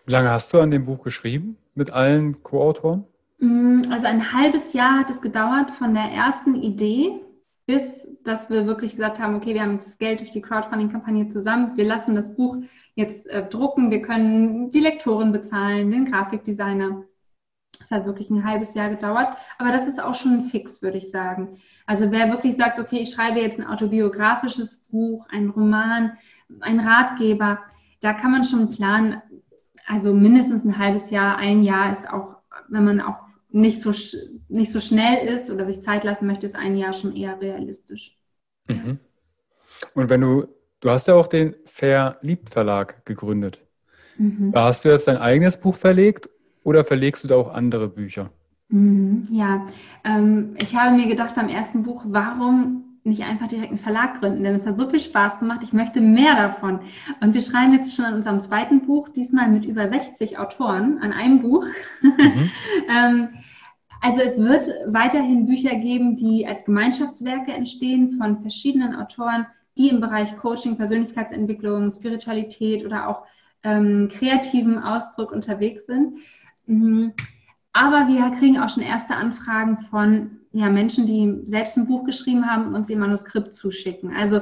Wie lange hast du an dem Buch geschrieben mit allen Co-Autoren? Mm, also ein halbes Jahr hat es gedauert von der ersten Idee bis, dass wir wirklich gesagt haben, okay, wir haben jetzt das Geld durch die Crowdfunding-Kampagne zusammen, wir lassen das Buch jetzt äh, drucken, wir können die Lektoren bezahlen, den Grafikdesigner. Das hat wirklich ein halbes Jahr gedauert, aber das ist auch schon fix, würde ich sagen. Also wer wirklich sagt, okay, ich schreibe jetzt ein autobiografisches Buch, ein Roman, ein Ratgeber, da kann man schon planen, also mindestens ein halbes Jahr, ein Jahr ist auch, wenn man auch nicht so, nicht so schnell ist oder sich Zeit lassen möchte, ist ein Jahr schon eher realistisch. Mhm. Und wenn du, du hast ja auch den Verliebt Verlag gegründet. Mhm. Hast du jetzt dein eigenes Buch verlegt oder verlegst du da auch andere Bücher? Mhm, ja, ähm, ich habe mir gedacht beim ersten Buch, warum nicht einfach direkt einen Verlag gründen, denn es hat so viel Spaß gemacht. Ich möchte mehr davon. Und wir schreiben jetzt schon an unserem zweiten Buch, diesmal mit über 60 Autoren an einem Buch. Mhm. [LAUGHS] ähm, also es wird weiterhin Bücher geben, die als Gemeinschaftswerke entstehen von verschiedenen Autoren, die im Bereich Coaching, Persönlichkeitsentwicklung, Spiritualität oder auch ähm, kreativen Ausdruck unterwegs sind. Mhm. Aber wir kriegen auch schon erste Anfragen von ja, Menschen, die selbst ein Buch geschrieben haben uns ihr Manuskript zuschicken. Also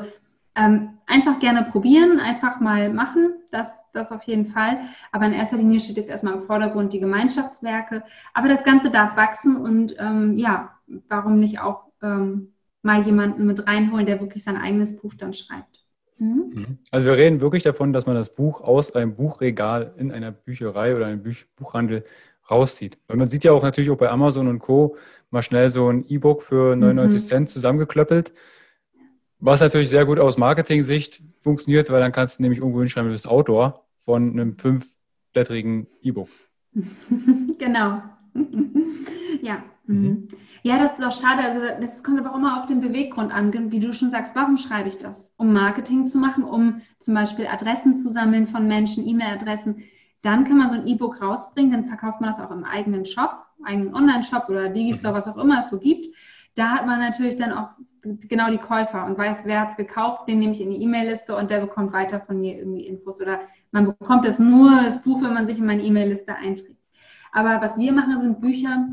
ähm, einfach gerne probieren, einfach mal machen, das, das auf jeden Fall. Aber in erster Linie steht jetzt erstmal im Vordergrund die Gemeinschaftswerke. Aber das Ganze darf wachsen und ähm, ja, warum nicht auch ähm, mal jemanden mit reinholen, der wirklich sein eigenes Buch dann schreibt. Mhm. mhm. Also wir reden wirklich davon, dass man das Buch aus einem Buchregal in einer Bücherei oder einem Buch Buchhandel rauszieht. Weil man sieht ja auch natürlich auch bei Amazon und Co. mal schnell so ein E-Book für 99 mhm. Cent zusammengeklöppelt. Was natürlich sehr gut aus Marketing-Sicht funktioniert, weil dann kannst du nämlich irgendwo hinschreiben, du bist Autor von einem fünfblättrigen E-Book. [LAUGHS] genau. [LAUGHS] ja. Mhm. mhm. Ja, das ist auch schade. Also das kommt aber auch immer auf den Beweggrund an, wie du schon sagst, warum schreibe ich das? Um Marketing zu machen, um zum Beispiel Adressen zu sammeln von Menschen, E-Mail-Adressen. Dann kann man so ein E-Book rausbringen, dann verkauft man das auch im eigenen Shop, eigenen Online-Shop oder Digistore, mhm. was auch immer es so gibt. da hat man natürlich dann auch genau die Käufer und weiß, wer hat es gekauft, den nehme ich in die E-Mail-Liste und der bekommt weiter von mir irgendwie Infos. Oder man bekommt es nur, das Buch, wenn man sich in meine E-Mail-Liste einträgt. Aber was wir machen, sind Bücher,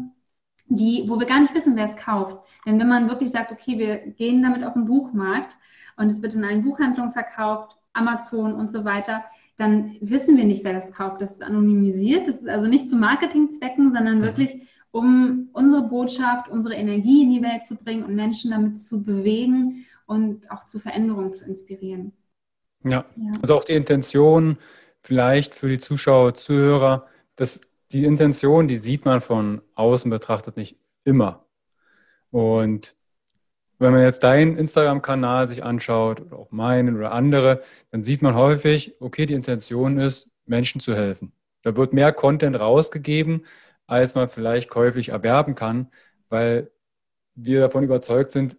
die, wo wir gar nicht wissen, wer es kauft. Denn wenn man wirklich sagt, okay, wir gehen damit auf den Buchmarkt und es wird in allen Buchhandlungen verkauft, Amazon und so weiter, dann wissen wir nicht, wer das kauft. Das ist anonymisiert. Das ist also nicht zu Marketingzwecken, sondern mhm. wirklich, um unsere Botschaft, unsere Energie in die Welt zu bringen und Menschen damit zu bewegen und auch zu Veränderungen zu inspirieren. Ja, ja. also auch die Intention vielleicht für die Zuschauer, Zuhörer, dass die Intention, die sieht man von außen betrachtet nicht immer. Und wenn man jetzt deinen Instagram-Kanal sich anschaut oder auch meinen oder andere, dann sieht man häufig, okay, die Intention ist, Menschen zu helfen. Da wird mehr Content rausgegeben, als man vielleicht käuflich erwerben kann, weil wir davon überzeugt sind,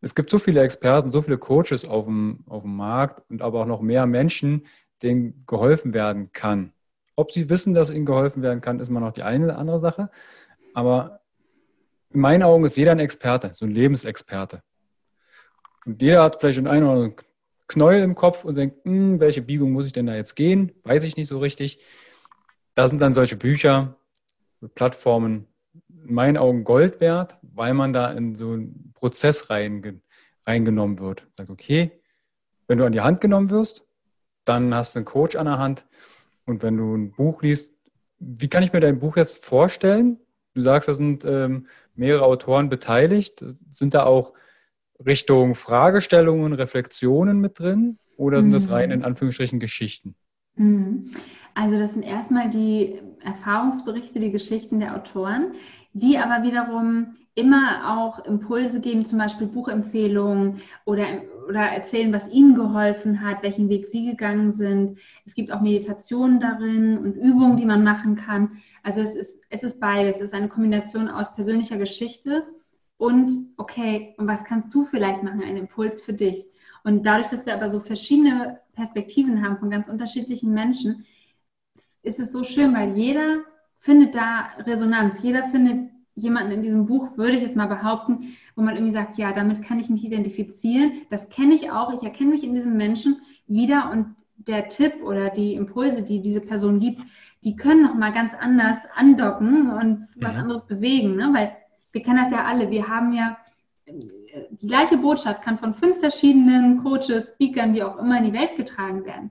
es gibt so viele Experten, so viele Coaches auf dem, auf dem Markt und aber auch noch mehr Menschen, denen geholfen werden kann. Ob sie wissen, dass ihnen geholfen werden kann, ist mal noch die eine oder andere Sache. Aber in meinen Augen ist jeder ein Experte, so ein Lebensexperte. Und jeder hat vielleicht einen oder anderen Knäuel im Kopf und denkt, hm, welche Biegung muss ich denn da jetzt gehen? Weiß ich nicht so richtig. Da sind dann solche Bücher, Plattformen in meinen Augen Gold wert, weil man da in so einen Prozess rein, reingenommen wird. Sagt, okay, wenn du an die Hand genommen wirst, dann hast du einen Coach an der Hand. Und wenn du ein Buch liest, wie kann ich mir dein Buch jetzt vorstellen? Du sagst, da sind ähm, mehrere Autoren beteiligt. Sind da auch Richtung Fragestellungen, Reflexionen mit drin? Oder sind das mhm. rein in Anführungsstrichen Geschichten? Mhm. Also das sind erstmal die Erfahrungsberichte, die Geschichten der Autoren, die aber wiederum immer auch Impulse geben, zum Beispiel Buchempfehlungen oder, oder erzählen, was ihnen geholfen hat, welchen Weg sie gegangen sind. Es gibt auch Meditationen darin und Übungen, die man machen kann. Also es ist, es ist beides. Es ist eine Kombination aus persönlicher Geschichte und, okay, und was kannst du vielleicht machen, ein Impuls für dich. Und dadurch, dass wir aber so verschiedene Perspektiven haben von ganz unterschiedlichen Menschen, ist es so schön, weil jeder findet da Resonanz. Jeder findet jemanden in diesem Buch, würde ich jetzt mal behaupten, wo man irgendwie sagt, ja, damit kann ich mich identifizieren. Das kenne ich auch. Ich erkenne mich in diesem Menschen wieder und der Tipp oder die Impulse, die diese Person gibt, die können nochmal ganz anders andocken und was ja. anderes bewegen, ne? weil wir kennen das ja alle. Wir haben ja die gleiche Botschaft kann von fünf verschiedenen Coaches, Speakern, wie auch immer in die Welt getragen werden.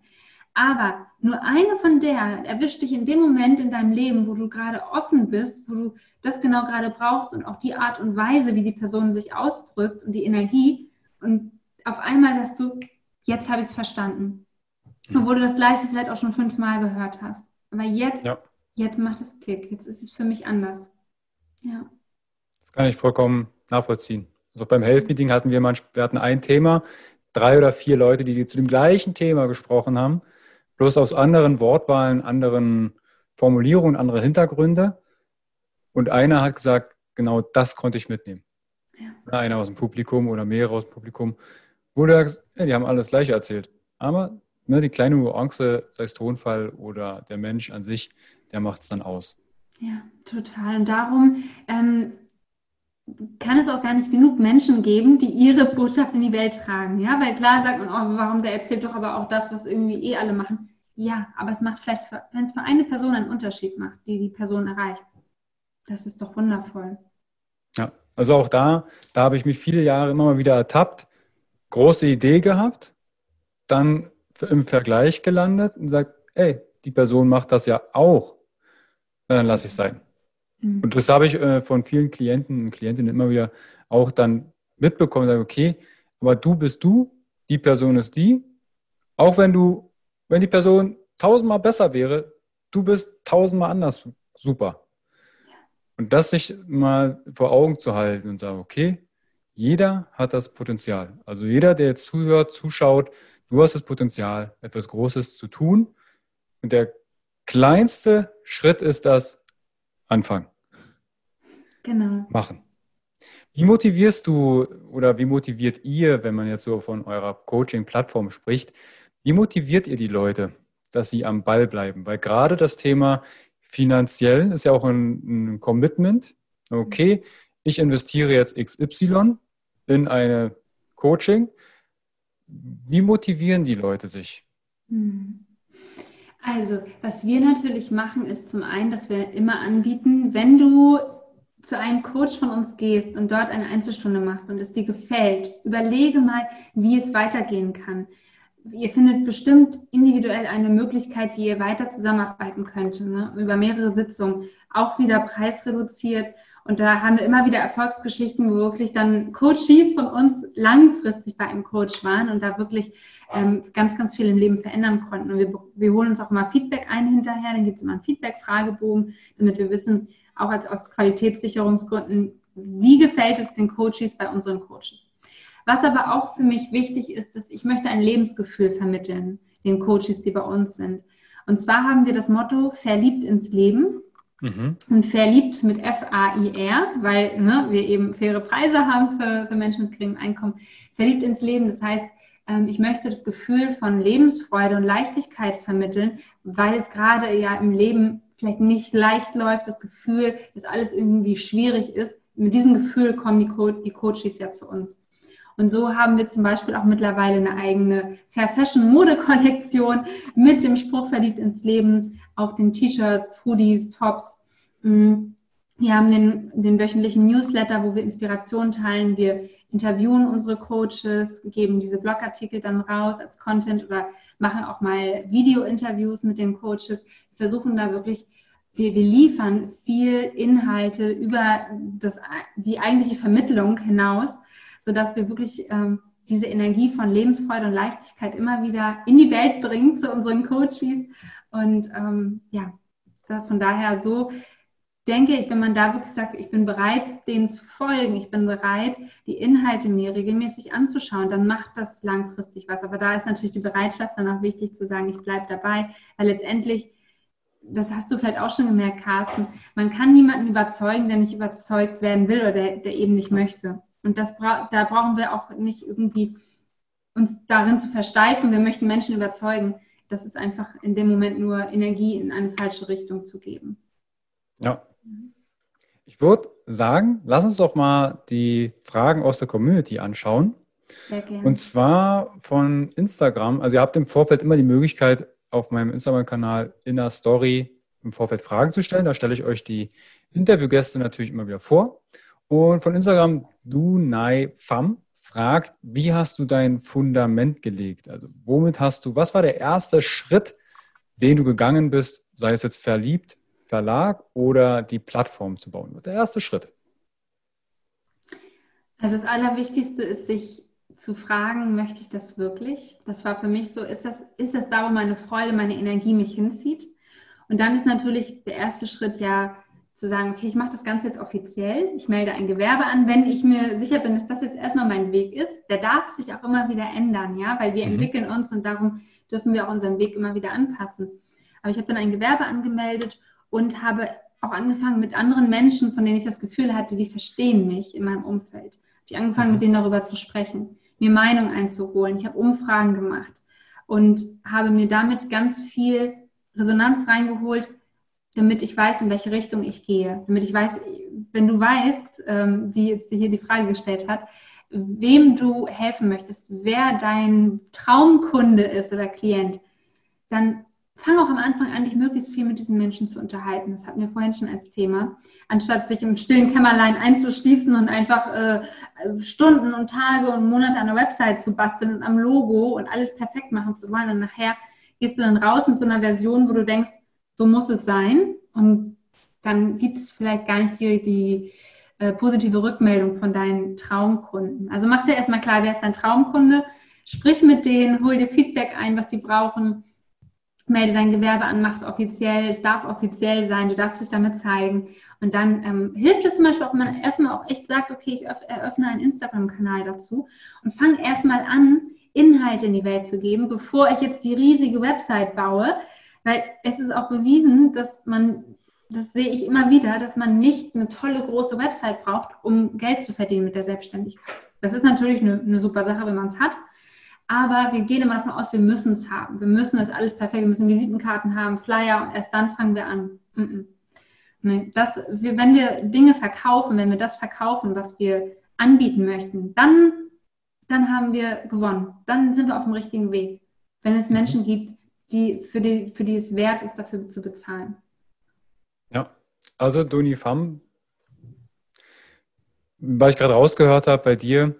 Aber nur eine von der erwischt dich in dem Moment in deinem Leben, wo du gerade offen bist, wo du das genau gerade brauchst und auch die Art und Weise, wie die Person sich ausdrückt und die Energie. Und auf einmal sagst du, jetzt habe ich es verstanden. Mhm. Obwohl du das Gleiche vielleicht auch schon fünfmal gehört hast. Aber jetzt, ja. jetzt macht es Klick. Jetzt ist es für mich anders. Ja. Das kann ich vollkommen nachvollziehen. Also beim Health Meeting hatten wir manchmal, wir hatten ein Thema, drei oder vier Leute, die zu dem gleichen Thema gesprochen haben, bloß aus anderen Wortwahlen, anderen Formulierungen, andere Hintergründe. Und einer hat gesagt, genau das konnte ich mitnehmen. Ja. Einer aus dem Publikum oder mehrere aus dem Publikum, sagst, ja, die haben alles gleich erzählt. Aber ne, die kleine Nuance, sei es Tonfall oder der Mensch an sich, der macht es dann aus. Ja, total. Und darum ähm, kann es auch gar nicht genug Menschen geben, die ihre Botschaft in die Welt tragen. Ja, weil klar sagt man, oh, warum der erzählt doch aber auch das, was irgendwie eh alle machen. Ja, aber es macht vielleicht, wenn es für eine Person einen Unterschied macht, die die Person erreicht. Das ist doch wundervoll. Ja, also auch da, da habe ich mich viele Jahre immer mal wieder ertappt, große Idee gehabt, dann im Vergleich gelandet und sagt, ey, die Person macht das ja auch. dann lasse ich es sein. Mhm. Und das habe ich äh, von vielen Klienten und Klientinnen immer wieder auch dann mitbekommen, sage, okay, aber du bist du, die Person ist die. Auch wenn du, wenn die Person tausendmal besser wäre, du bist tausendmal anders super. Und das sich mal vor Augen zu halten und sagen, okay, jeder hat das Potenzial. Also jeder, der jetzt zuhört, zuschaut, du hast das Potenzial, etwas Großes zu tun. Und der kleinste Schritt ist das, anfangen. Genau. Machen. Wie motivierst du oder wie motiviert ihr, wenn man jetzt so von eurer Coaching-Plattform spricht, wie motiviert ihr die Leute, dass sie am Ball bleiben? Weil gerade das Thema finanziell ist ja auch ein, ein Commitment. Okay, ich investiere jetzt XY in eine Coaching. Wie motivieren die Leute sich? Hm. Also, was wir natürlich machen, ist zum einen, dass wir immer anbieten, wenn du zu einem Coach von uns gehst und dort eine Einzelstunde machst und es dir gefällt, überlege mal, wie es weitergehen kann. Ihr findet bestimmt individuell eine Möglichkeit, wie ihr weiter zusammenarbeiten könnt, ne? über mehrere Sitzungen, auch wieder preisreduziert und da haben wir immer wieder Erfolgsgeschichten, wo wirklich dann Coaches von uns langfristig bei einem Coach waren und da wirklich ähm, ganz, ganz viel im Leben verändern konnten. Und wir, wir holen uns auch immer Feedback ein hinterher. Dann gibt es immer einen Feedback-Fragebogen, damit wir wissen, auch als aus Qualitätssicherungsgründen, wie gefällt es den Coaches bei unseren Coaches. Was aber auch für mich wichtig ist, dass ich möchte ein Lebensgefühl vermitteln, den Coaches, die bei uns sind. Und zwar haben wir das Motto verliebt ins Leben. Mhm. Und verliebt mit F-A-I-R, weil ne, wir eben faire Preise haben für, für Menschen mit geringem Einkommen. Verliebt ins Leben, das heißt, ähm, ich möchte das Gefühl von Lebensfreude und Leichtigkeit vermitteln, weil es gerade ja im Leben vielleicht nicht leicht läuft, das Gefühl, dass alles irgendwie schwierig ist. Mit diesem Gefühl kommen die, Co die Coaches ja zu uns. Und so haben wir zum Beispiel auch mittlerweile eine eigene Fair Fashion Mode Kollektion mit dem Spruch verliebt ins Leben auf den T-Shirts, Hoodies, Tops. Mm. Wir haben den, den wöchentlichen Newsletter, wo wir Inspirationen teilen. Wir interviewen unsere Coaches, geben diese Blogartikel dann raus als Content oder machen auch mal Video-Interviews mit den Coaches. Versuchen da wirklich, wir, wir liefern viel Inhalte über das, die eigentliche Vermittlung hinaus sodass wir wirklich ähm, diese Energie von Lebensfreude und Leichtigkeit immer wieder in die Welt bringen zu unseren Coaches. Und ähm, ja, von daher so denke ich, wenn man da wirklich sagt, ich bin bereit, dem zu folgen, ich bin bereit, die Inhalte mir regelmäßig anzuschauen, dann macht das langfristig was. Aber da ist natürlich die Bereitschaft dann auch wichtig zu sagen, ich bleibe dabei, weil letztendlich, das hast du vielleicht auch schon gemerkt, Carsten, man kann niemanden überzeugen, der nicht überzeugt werden will oder der, der eben nicht möchte. Und das bra da brauchen wir auch nicht irgendwie uns darin zu versteifen. Wir möchten Menschen überzeugen. Das ist einfach in dem Moment nur Energie in eine falsche Richtung zu geben. Ja. Ich würde sagen, lass uns doch mal die Fragen aus der Community anschauen. Sehr gerne. Und zwar von Instagram. Also ihr habt im Vorfeld immer die Möglichkeit, auf meinem Instagram-Kanal in der Story im Vorfeld Fragen zu stellen. Da stelle ich euch die Interviewgäste natürlich immer wieder vor. Und von Instagram Dunai Pham fragt, wie hast du dein Fundament gelegt? Also womit hast du, was war der erste Schritt, den du gegangen bist, sei es jetzt verliebt, Verlag oder die Plattform zu bauen? Der erste Schritt. Also das Allerwichtigste ist, sich zu fragen, möchte ich das wirklich? Das war für mich so, ist das, ist das da, wo meine Freude, meine Energie mich hinzieht? Und dann ist natürlich der erste Schritt ja, zu sagen, okay, ich mache das Ganze jetzt offiziell, ich melde ein Gewerbe an, wenn ich mir sicher bin, dass das jetzt erstmal mein Weg ist. Der darf sich auch immer wieder ändern, ja, weil wir mhm. entwickeln uns und darum dürfen wir auch unseren Weg immer wieder anpassen. Aber ich habe dann ein Gewerbe angemeldet und habe auch angefangen mit anderen Menschen, von denen ich das Gefühl hatte, die verstehen mich in meinem Umfeld. Habe ich angefangen, mhm. mit denen darüber zu sprechen, mir Meinung einzuholen. Ich habe Umfragen gemacht und habe mir damit ganz viel Resonanz reingeholt, damit ich weiß, in welche Richtung ich gehe. Damit ich weiß, wenn du weißt, ähm, die jetzt hier die Frage gestellt hat, wem du helfen möchtest, wer dein Traumkunde ist oder Klient, dann fang auch am Anfang an, dich möglichst viel mit diesen Menschen zu unterhalten. Das hatten wir vorhin schon als Thema. Anstatt sich im stillen Kämmerlein einzuschließen und einfach äh, Stunden und Tage und Monate an der Website zu basteln und am Logo und alles perfekt machen zu wollen. Und nachher gehst du dann raus mit so einer Version, wo du denkst, so muss es sein. Und dann gibt es vielleicht gar nicht die, die äh, positive Rückmeldung von deinen Traumkunden. Also mach dir erstmal klar, wer ist dein Traumkunde, sprich mit denen, hol dir Feedback ein, was die brauchen, melde dein Gewerbe an, mach es offiziell, es darf offiziell sein, du darfst dich damit zeigen. Und dann ähm, hilft es zum Beispiel auch, wenn man erstmal auch echt sagt, okay, ich eröffne einen Instagram-Kanal dazu und fange erstmal an, Inhalte in die Welt zu geben, bevor ich jetzt die riesige Website baue, weil es ist auch bewiesen, dass man, das sehe ich immer wieder, dass man nicht eine tolle große Website braucht, um Geld zu verdienen mit der Selbstständigkeit. Das ist natürlich eine, eine super Sache, wenn man es hat. Aber wir gehen immer davon aus, wir müssen es haben. Wir müssen das alles perfekt, wir müssen Visitenkarten haben, Flyer und erst dann fangen wir an. Mm -mm. Ne, das, wenn wir Dinge verkaufen, wenn wir das verkaufen, was wir anbieten möchten, dann, dann haben wir gewonnen. Dann sind wir auf dem richtigen Weg. Wenn es Menschen gibt, die, für, die, für die es wert ist, dafür zu bezahlen. Ja, also Doni Pham, was ich gerade rausgehört habe bei dir,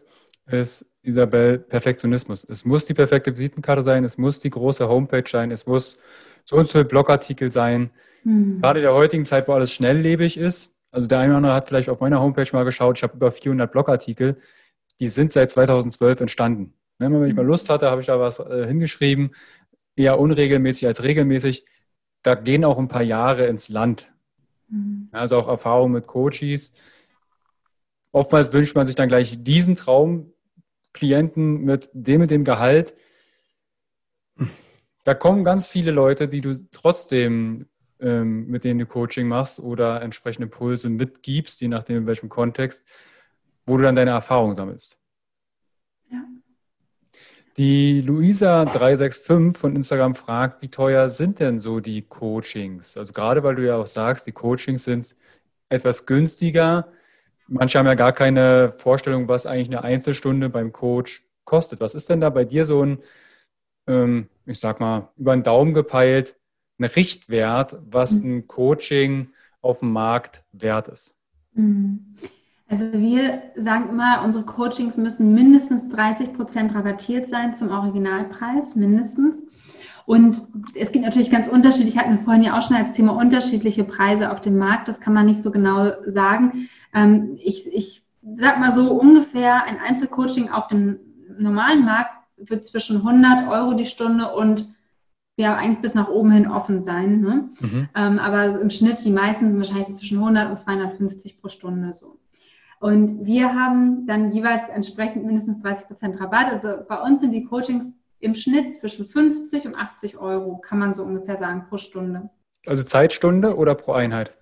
ist Isabel Perfektionismus. Es muss die perfekte Visitenkarte sein, es muss die große Homepage sein, es muss so und so Blogartikel sein. Mhm. Gerade in der heutigen Zeit, wo alles schnelllebig ist. Also der eine oder andere hat vielleicht auf meiner Homepage mal geschaut, ich habe über 400 Blogartikel, die sind seit 2012 entstanden. Ne, wenn ich mal Lust hatte, habe ich da was äh, hingeschrieben, eher unregelmäßig als regelmäßig. Da gehen auch ein paar Jahre ins Land. Mhm. Also auch Erfahrungen mit Coaches. Oftmals wünscht man sich dann gleich diesen Traumklienten mit dem mit dem Gehalt. Da kommen ganz viele Leute, die du trotzdem ähm, mit denen du Coaching machst oder entsprechende Impulse mitgibst, je nachdem in welchem Kontext, wo du dann deine Erfahrung sammelst. Ja. Die Luisa365 von Instagram fragt, wie teuer sind denn so die Coachings? Also gerade weil du ja auch sagst, die Coachings sind etwas günstiger. Manche haben ja gar keine Vorstellung, was eigentlich eine Einzelstunde beim Coach kostet. Was ist denn da bei dir so ein, ähm, ich sag mal, über den Daumen gepeilt, ein Richtwert, was mhm. ein Coaching auf dem Markt wert ist? Mhm. Also wir sagen immer, unsere Coachings müssen mindestens 30 Prozent rabattiert sein zum Originalpreis, mindestens. Und es gibt natürlich ganz unterschiedlich, hatten wir vorhin ja auch schon als Thema unterschiedliche Preise auf dem Markt, das kann man nicht so genau sagen. Ähm, ich, ich sag mal so ungefähr, ein Einzelcoaching auf dem normalen Markt wird zwischen 100 Euro die Stunde und ja eigentlich bis nach oben hin offen sein. Ne? Mhm. Ähm, aber im Schnitt die meisten wahrscheinlich zwischen 100 und 250 pro Stunde so. Und wir haben dann jeweils entsprechend mindestens 30 Prozent Rabatt. Also bei uns sind die Coachings im Schnitt zwischen 50 und 80 Euro, kann man so ungefähr sagen, pro Stunde. Also Zeitstunde oder pro Einheit?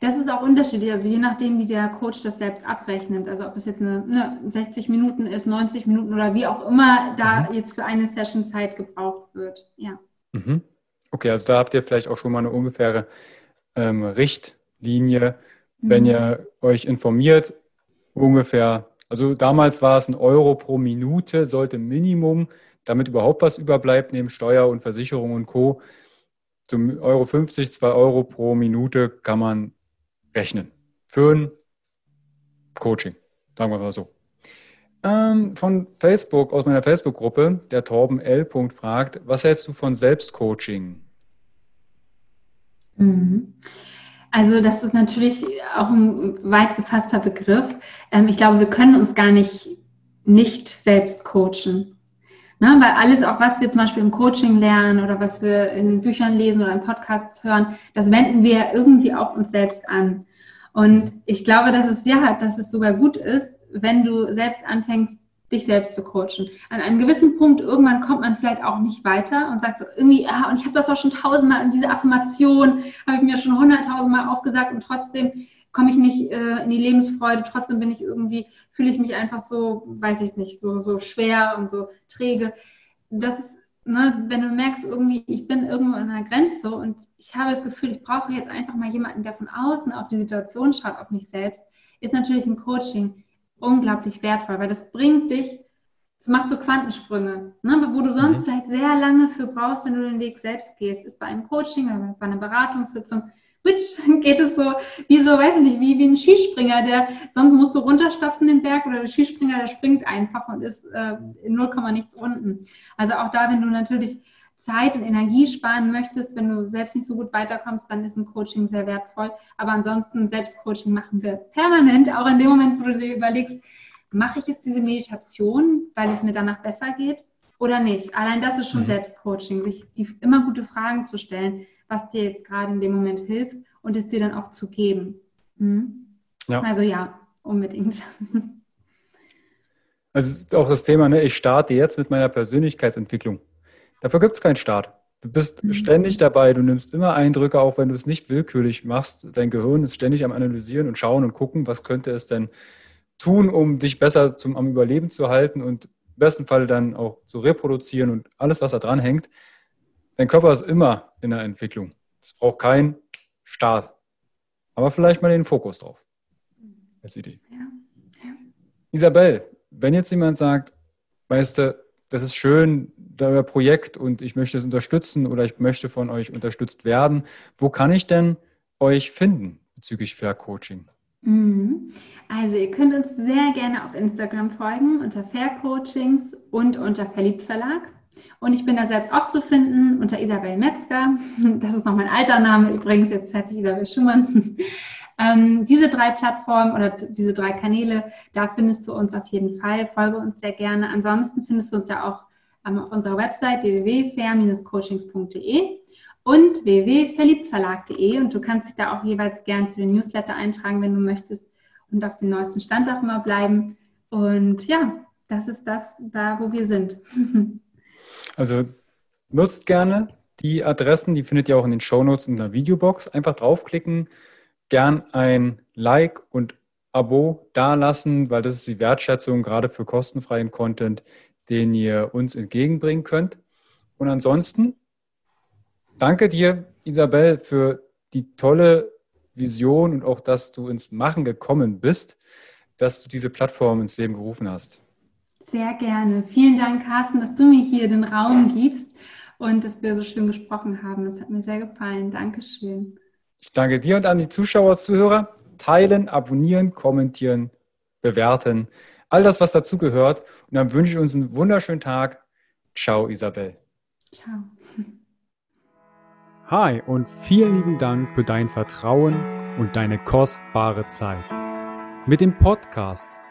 Das ist auch unterschiedlich, also je nachdem, wie der Coach das selbst abrechnet. Also ob es jetzt eine, eine 60 Minuten ist, 90 Minuten oder wie auch immer da mhm. jetzt für eine Session Zeit gebraucht wird. Ja. Mhm. Okay, also da habt ihr vielleicht auch schon mal eine ungefähre ähm, Richtlinie, wenn mhm. ihr euch informiert, ungefähr. Also damals war es ein Euro pro Minute, sollte Minimum, damit überhaupt was überbleibt, neben Steuer und Versicherung und Co. Zum Euro 50, 2 Euro pro Minute kann man rechnen für ein Coaching, sagen wir mal so. Ähm, von Facebook, aus meiner Facebook-Gruppe, der Torben L. fragt, was hältst du von Selbstcoaching? Mhm. Also das ist natürlich auch ein weit gefasster Begriff. Ähm, ich glaube, wir können uns gar nicht nicht selbst coachen. Ne? Weil alles, auch was wir zum Beispiel im Coaching lernen oder was wir in Büchern lesen oder in Podcasts hören, das wenden wir irgendwie auf uns selbst an. Und ich glaube, dass es ja, dass es sogar gut ist, wenn du selbst anfängst, dich selbst zu coachen. An einem gewissen Punkt irgendwann kommt man vielleicht auch nicht weiter und sagt so irgendwie, ah, und ich habe das auch schon tausendmal in diese Affirmation, habe ich mir schon hunderttausendmal aufgesagt und trotzdem komme ich nicht äh, in die Lebensfreude, trotzdem bin ich irgendwie, fühle ich mich einfach so, weiß ich nicht, so, so schwer und so träge. Das ist, ne, wenn du merkst, irgendwie, ich bin irgendwo an einer Grenze und ich habe das Gefühl, ich brauche jetzt einfach mal jemanden, der von außen auf die Situation schaut, auf mich selbst, ist natürlich ein Coaching unglaublich wertvoll, weil das bringt dich, es macht so Quantensprünge, ne, wo du sonst mhm. vielleicht sehr lange für brauchst, wenn du den Weg selbst gehst, ist bei einem Coaching oder bei einer Beratungssitzung Switch [LAUGHS] geht es so, wie so, weiß ich nicht, wie, wie ein Skispringer, der sonst musst du runterstapfen den Berg oder der Skispringer, der springt einfach und ist äh, in 0, nichts unten. Also auch da, wenn du natürlich Zeit und Energie sparen möchtest, wenn du selbst nicht so gut weiterkommst, dann ist ein Coaching sehr wertvoll. Aber ansonsten, Selbstcoaching machen wir permanent, auch in dem Moment, wo du dir überlegst, mache ich jetzt diese Meditation, weil es mir danach besser geht oder nicht? Allein das ist schon mhm. Selbstcoaching, sich die, immer gute Fragen zu stellen was dir jetzt gerade in dem Moment hilft und es dir dann auch zu geben. Hm? Ja. Also ja, unbedingt. [LAUGHS] Also auch das Thema, ne, ich starte jetzt mit meiner Persönlichkeitsentwicklung. Dafür gibt es keinen Start. Du bist mhm. ständig dabei, du nimmst immer Eindrücke, auch wenn du es nicht willkürlich machst. Dein Gehirn ist ständig am Analysieren und Schauen und gucken, was könnte es denn tun, um dich besser zum, am Überleben zu halten und im besten Fall dann auch zu reproduzieren und alles, was da dran hängt. Dein Körper ist immer in der Entwicklung. Es braucht keinen Start. aber vielleicht mal den Fokus drauf. Als Idee. Ja. Ja. Isabel, wenn jetzt jemand sagt, weißt du, das ist schön, euer Projekt und ich möchte es unterstützen oder ich möchte von euch unterstützt werden, wo kann ich denn euch finden bezüglich Fair Coaching? Mhm. Also ihr könnt uns sehr gerne auf Instagram folgen unter Fair Coachings und unter Verliebt Verlag. Und ich bin da selbst auch zu finden unter Isabel Metzger. [LAUGHS] Das ist noch mein alter Name übrigens, jetzt heißt ich Isabel Schumann. [LAUGHS] Ähm, diese drei Plattformen oder diese drei Kanäle, da findest du uns auf jeden Fall. Folge uns sehr gerne. Ansonsten findest du uns ja auch ähm, auf unserer Website www.fair-coachings.de und www.verliebtverlag.de und du kannst dich da auch jeweils gern für den Newsletter eintragen, wenn du möchtest und auf dem neuesten Stand auch immer bleiben. Und ja, das ist das da, wo wir sind. [LAUGHS] Also nutzt gerne die Adressen, die findet ihr auch in den Shownotes in der Videobox. Einfach draufklicken, gern ein Like und Abo dalassen, weil das ist die Wertschätzung gerade für kostenfreien Content, den ihr uns entgegenbringen könnt. Und ansonsten danke dir, Isabel, für die tolle Vision und auch, dass du ins Machen gekommen bist, dass du diese Plattform ins Leben gerufen hast. Sehr gerne. Vielen Dank, Carsten, dass du mir hier den Raum gibst und dass wir so schön gesprochen haben. Das hat mir sehr gefallen. Dankeschön. Ich danke dir und an die Zuschauer, Zuhörer. Teilen, abonnieren, kommentieren, bewerten. All das, was dazu gehört. Und dann wünsche ich uns einen wunderschönen Tag. Ciao, Isabel. Ciao. Hi und vielen lieben Dank für dein Vertrauen und deine kostbare Zeit. Mit dem Podcast